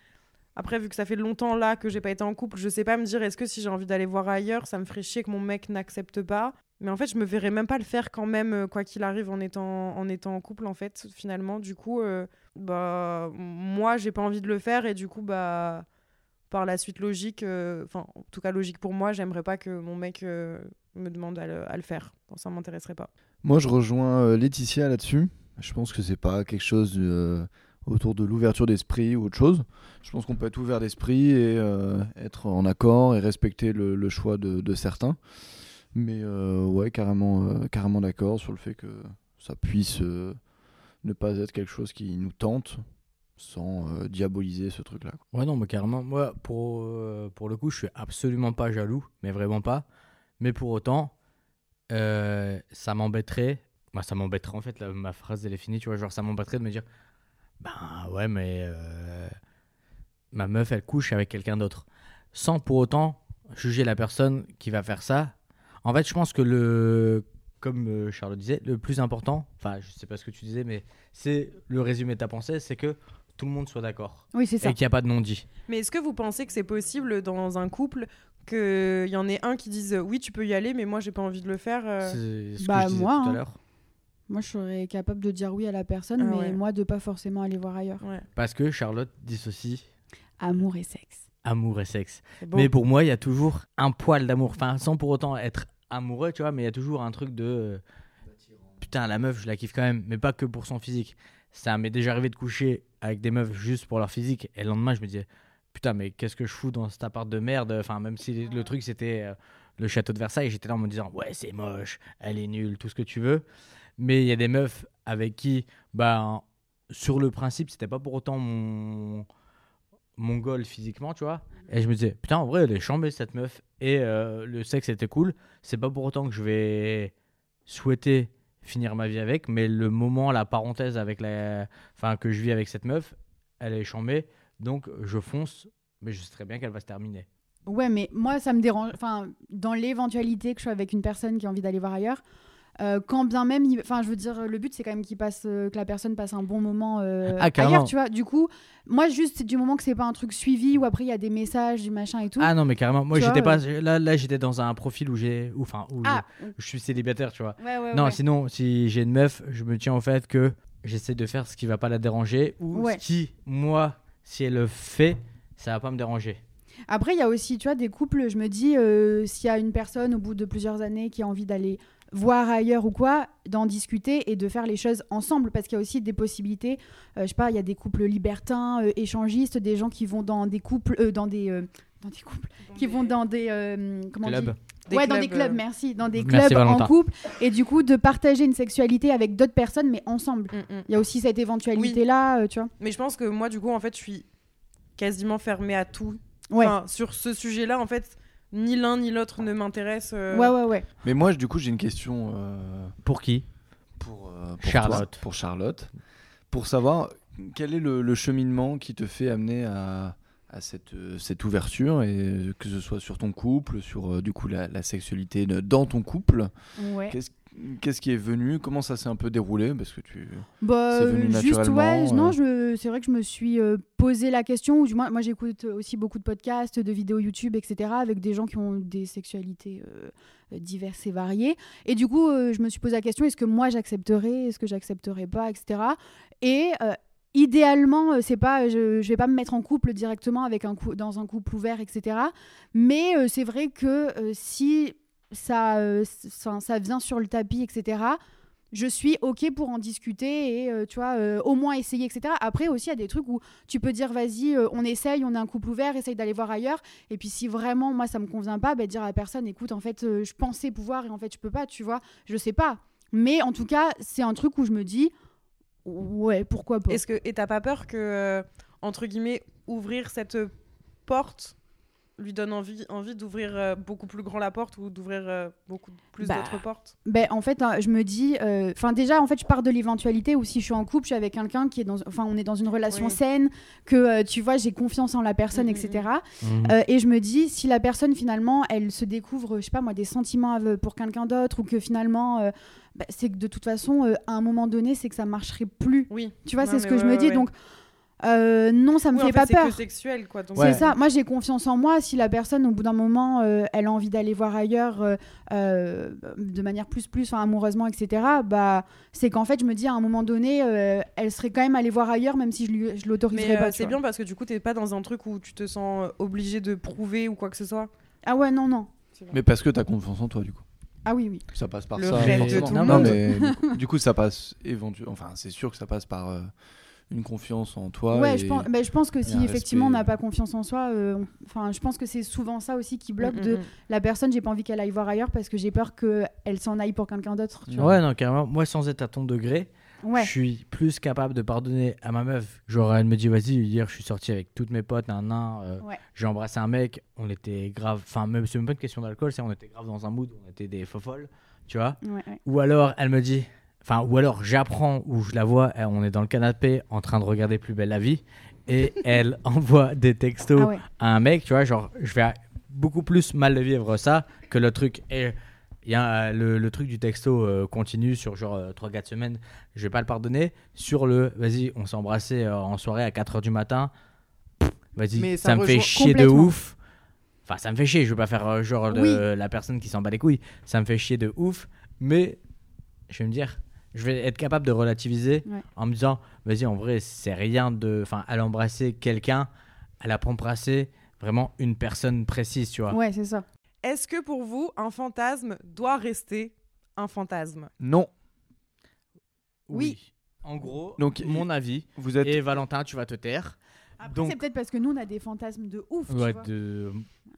Après, vu que ça fait longtemps là que j'ai pas été en couple, je sais pas me dire est-ce que si j'ai envie d'aller voir ailleurs, ça me ferait chier que mon mec n'accepte pas. Mais en fait, je me verrais même pas le faire quand même, euh, quoi qu'il arrive, en étant, en couple, en fait, finalement. Du coup, euh, bah, moi, j'ai pas envie de le faire et du coup, bah, par la suite logique, euh, enfin, en tout cas logique pour moi, j'aimerais pas que mon mec me demande à le, faire. Ça m'intéresserait pas. Moi, je rejoins Laetitia là-dessus. Je pense que c'est pas quelque chose euh, autour de l'ouverture d'esprit ou autre chose. Je pense qu'on peut être ouvert d'esprit et euh, être en accord et respecter le, choix de, certains. Mais euh, ouais, carrément, euh, carrément d'accord sur le fait que ça puisse euh, ne pas être quelque chose qui nous tente sans diaboliser ce truc-là. Ouais, non, mais carrément, moi, pour, pour le coup, je suis absolument pas jaloux, mais vraiment pas. Mais pour autant, ça m'embêterait. Moi, ça m'embêterait en fait, ma phrase elle est finie, tu vois. Genre, ça m'embêterait de me dire, ben ouais, mais euh, ma meuf elle couche avec quelqu'un d'autre. Sans pour autant juger la personne qui va faire ça. En fait, je pense que le. Comme euh, Charlotte disait, le plus important, enfin, je sais pas ce que tu disais, mais c'est le résumé de ta pensée, c'est que tout le monde soit d'accord. Oui, c'est ça. Et qu'il n'y a pas de non-dit. Mais est-ce que vous pensez que c'est possible dans un couple qu'il y en ait un qui dise oui, tu peux y aller, mais moi, j'ai pas envie de le faire euh, C'est ce bah, que je disais moi, tout à hein. Moi, je serais capable de dire oui à la personne, Ah mais ouais. moi, de pas forcément aller voir ailleurs. Ouais, Parce que Charlotte dissocie Amour et sexe. amour et sexe. Mais pour moi, il y a toujours un poil d'amour. Enfin, sans pour autant être amoureux, tu vois, mais il y a toujours un truc de. euh, Putain, la meuf, je la kiffe quand même, mais pas que pour son physique. Ça m'est déjà arrivé de coucher avec des meufs juste pour leur physique, et le lendemain, je me disais, putain, mais qu'est-ce que je fous dans cet appart de merde? Enfin, même si le truc c'était euh, le château de Versailles, j'étais là en me disant, ouais, c'est moche, elle est nulle, tout ce que tu veux. Mais il y a des meufs avec qui, bah, sur le principe, c'était pas pour autant mon mon goal physiquement, tu vois. Et je me disais, putain, en vrai, elle est chambée cette meuf. Et euh, le sexe était cool. C'est pas pour autant que je vais souhaiter finir ma vie avec, mais le moment, la parenthèse avec la. Enfin, que je vis avec cette meuf, elle est chambée. Donc, je fonce, mais je sais très bien qu'elle va se terminer. Ouais, mais moi, ça me dérange. Enfin, dans l'éventualité que je sois avec une personne qui a envie d'aller voir ailleurs, euh, quand bien même, il- enfin, je veux dire, le but c'est quand même qu'il passe, euh, que la personne passe un bon moment euh, Ah, ailleurs, tu vois. Du coup, moi, juste du moment que c'est pas un truc suivi ou après il y a des messages, du machin et tout. Ah non, mais carrément, moi, j'étais pas. Là, là j'étais dans un profil où j'ai. Enfin, où Ah, je, je suis célibataire, tu vois. ouais, ouais, Non, ouais. sinon, si j'ai une meuf, je me tiens au fait que j'essaie de faire ce qui va pas la déranger ou ce qui, moi, si elle le fait, ça va pas me déranger. Après, il y a aussi, tu vois, des couples, je me dis, euh, s'il y a une personne au bout de plusieurs années qui a envie d'aller voir ailleurs ou quoi, d'en discuter et de faire les choses ensemble, parce qu'il y a aussi des possibilités. Euh, je sais pas, il y a des couples libertins, euh, échangistes, des gens qui vont dans des couples, euh, dans des, euh, dans des couples, qui vont dans des euh, comment on dit? Club. Des ouais, dans des clubs, clubs, merci, dans des Merci, clubs en couple, et du coup de partager une sexualité avec d'autres personnes, mais ensemble. Mm, mm. Il y a aussi cette éventualité-là, euh, tu vois. Mais je pense que moi, du coup, en fait, je suis quasiment fermée à tout. Ouais. Enfin, sur ce sujet-là, en fait, ni l'un ni l'autre ne m'intéresse. euh, Ouais, ouais, ouais. Mais moi, du coup, j'ai une question euh, Pour qui? pour, euh, pour Charlotte. toi, pour Charlotte, pour savoir quel est le, le cheminement qui te fait amener à, à cette, euh, cette ouverture, et euh, que ce soit sur ton couple, sur euh, du coup la, la sexualité de- dans ton couple? Ouais. Qu'est-ce qu'est-ce qui est venu? Comment ça s'est un peu déroulé? Parce que tu. Bah, C'est venu euh, juste, ouais, non, je, c'est vrai que je me suis euh, posé la question, ou du moins, moi j'écoute aussi beaucoup de podcasts, de vidéos YouTube, etc., avec des gens qui ont des sexualités euh, diverses et variées. Et du coup, je me suis posé la question, est-ce que moi j'accepterais, est-ce que j'accepterais pas, etc. Et idéalement, c'est pas, je, je vais pas me mettre en couple directement avec un cou- dans un couple ouvert, etc. Mais euh, c'est vrai que euh, si ça, euh, ça, vient sur le tapis, etc je suis ok pour en discuter et euh, tu vois euh, au moins essayer etc après aussi il y a des trucs où tu peux dire vas-y euh, on essaye on est un couple ouvert essaye d'aller voir ailleurs. Et puis si vraiment moi ça me convient pas bah, dire à la personne écoute en fait je pensais pouvoir et en fait je peux pas tu vois. Je sais pas. Mais en tout cas c'est un truc où je me dis ouais pourquoi pas. Est-ce que et t'as pas peur que entre guillemets ouvrir cette porte lui donne envie envie d'ouvrir euh, beaucoup plus grand la porte ou d'ouvrir euh, beaucoup plus Bah, d'autres portes? Ben, en fait, hein, je me dis, enfin déjà, en fait, je pars de l'éventualité où si je suis en couple, je suis avec quelqu'un qui est dans, enfin, on est dans une relation Oui. saine, que euh, tu vois, j'ai confiance en la personne, Mhm, etc. Mhm. Euh, et je me dis, si la personne finalement, elle se découvre, je sais pas moi, des sentiments pour quelqu'un d'autre, ou que finalement, euh, bah, c'est que de toute façon, euh, à un moment donné, c'est que ça marcherait plus. Oui. Tu vois, c'est ce que je ouais, me dis. ouais. Donc, euh, non, ça me Oui, fait en fait, pas c'est peur. que sexuel quoi. Ouais. C'est ça. Moi, j'ai confiance en moi. Si la personne, au bout d'un moment, euh, elle a envie d'aller voir ailleurs euh, euh, de manière plus plus, enfin, amoureusement, etc. Bah, c'est qu'en fait, je me dis à un moment donné, euh, elle serait quand même allée voir ailleurs, même si je, je l'autoriserais euh, pas. c'est bien parce que du coup t'es pas dans un truc où tu te sens obligé de prouver ou quoi que ce soit. Ah ouais, non, non. Mais parce que t'as confiance en toi, du coup. Ah oui, oui. Ça passe par Le ça. forcément. de tout non, monde. mais du coup- du coup, ça passe éventuellement. Enfin, c'est sûr que ça passe par euh, une confiance en toi. ouais, et- je pense, bah, je pense que si effectivement on n'a pas confiance en soi, euh, enfin, je pense que c'est souvent ça aussi qui bloque Mm, de mm, mm. la personne. J'ai pas envie qu'elle aille voir ailleurs parce que j'ai peur qu'elle s'en aille pour quelqu'un d'autre. vois. Ouais, non, carrément. Moi, sans être à ton degré, Ouais. je suis plus capable de pardonner à ma meuf. Genre, elle me dit, vas-y, hier, je suis sorti avec toutes mes potes, un nain. euh, Ouais. J'ai embrassé un mec, on était grave. Enfin, même, c'est même pas une question d'alcool, c'est on était grave dans un mood, on était des fofolles, tu vois. Ouais, ouais. Ou alors, elle me dit, enfin, ou alors j'apprends ou je la vois, elle- on est dans le canapé en train de regarder Plus belle la vie, et elle envoie des textos Ah ouais. à un mec, tu vois, genre, je vais beaucoup plus mal le vivre ça que le truc. Et il y a euh, le, le truc du texto euh, continue sur genre 3-4 semaines, je vais pas le pardonner. Sur le, vas-y, on s'est embrassé euh, en soirée à 4h du matin, vas-y, ça, ça me fait chier de ouf. Enfin, ça me fait chier, je veux pas faire euh, genre Oui. la personne qui s'en bat les couilles. Ça me fait chier de ouf, mais je vais me dire, je vais être capable de relativiser Ouais. en me disant, vas-y, en vrai, c'est rien de. Enfin, elle a embrassé quelqu'un, elle a embrassé vraiment une personne précise, tu vois. Ouais, c'est ça. Est-ce que pour vous un fantasme doit rester un fantasme? Non. Oui. En gros, Donc, mon avis. Vous êtes. Et Valentin, tu vas te taire. Après, Donc- c'est peut-être parce que nous, on a des fantasmes de ouf. tu Ouais, vois. de...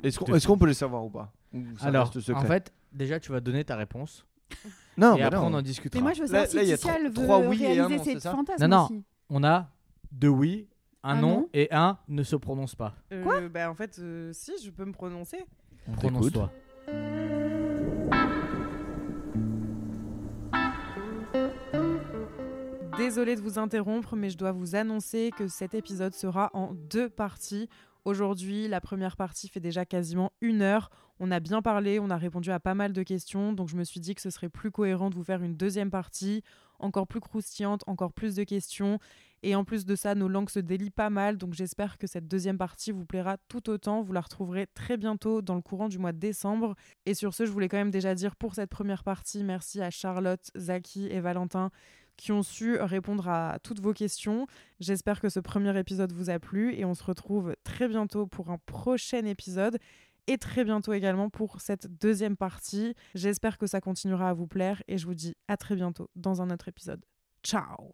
Est-ce qu'on de- peut les savoir ou pas? Ou Alors, en fait, déjà, tu vas donner ta réponse. non, et mais après, non. on en discutera. Mais moi, je veux Là- savoir là, il y si a elle veut trois oui et un réaliser non, ses c'est ça fantasmes Non, non. aussi. On a deux oui, un, Un non, non. et un ne se prononce pas. Euh, bah, En fait, euh, si, je peux me prononcer. On. Prononce-toi. Désolée de vous interrompre, mais je dois vous annoncer que cet épisode sera en deux parties. Aujourd'hui, la première partie fait déjà quasiment une heure. On a bien parlé, on a répondu à pas mal de questions, donc je me suis dit que ce serait plus cohérent de vous faire une deuxième partie, encore plus croustillante, encore plus de questions. Et en plus de ça, nos langues se délient pas mal, donc j'espère que cette deuxième partie vous plaira tout autant. Vous la retrouverez très bientôt dans le courant du mois de décembre. Et sur ce, je voulais quand même déjà dire pour cette première partie, merci à Charlotte, Zaki et Valentin qui ont su répondre à toutes vos questions. J'espère que ce premier épisode vous a plu et on se retrouve très bientôt pour un prochain épisode et très bientôt également pour cette deuxième partie. J'espère que ça continuera à vous plaire et je vous dis à très bientôt dans un autre épisode. Ciao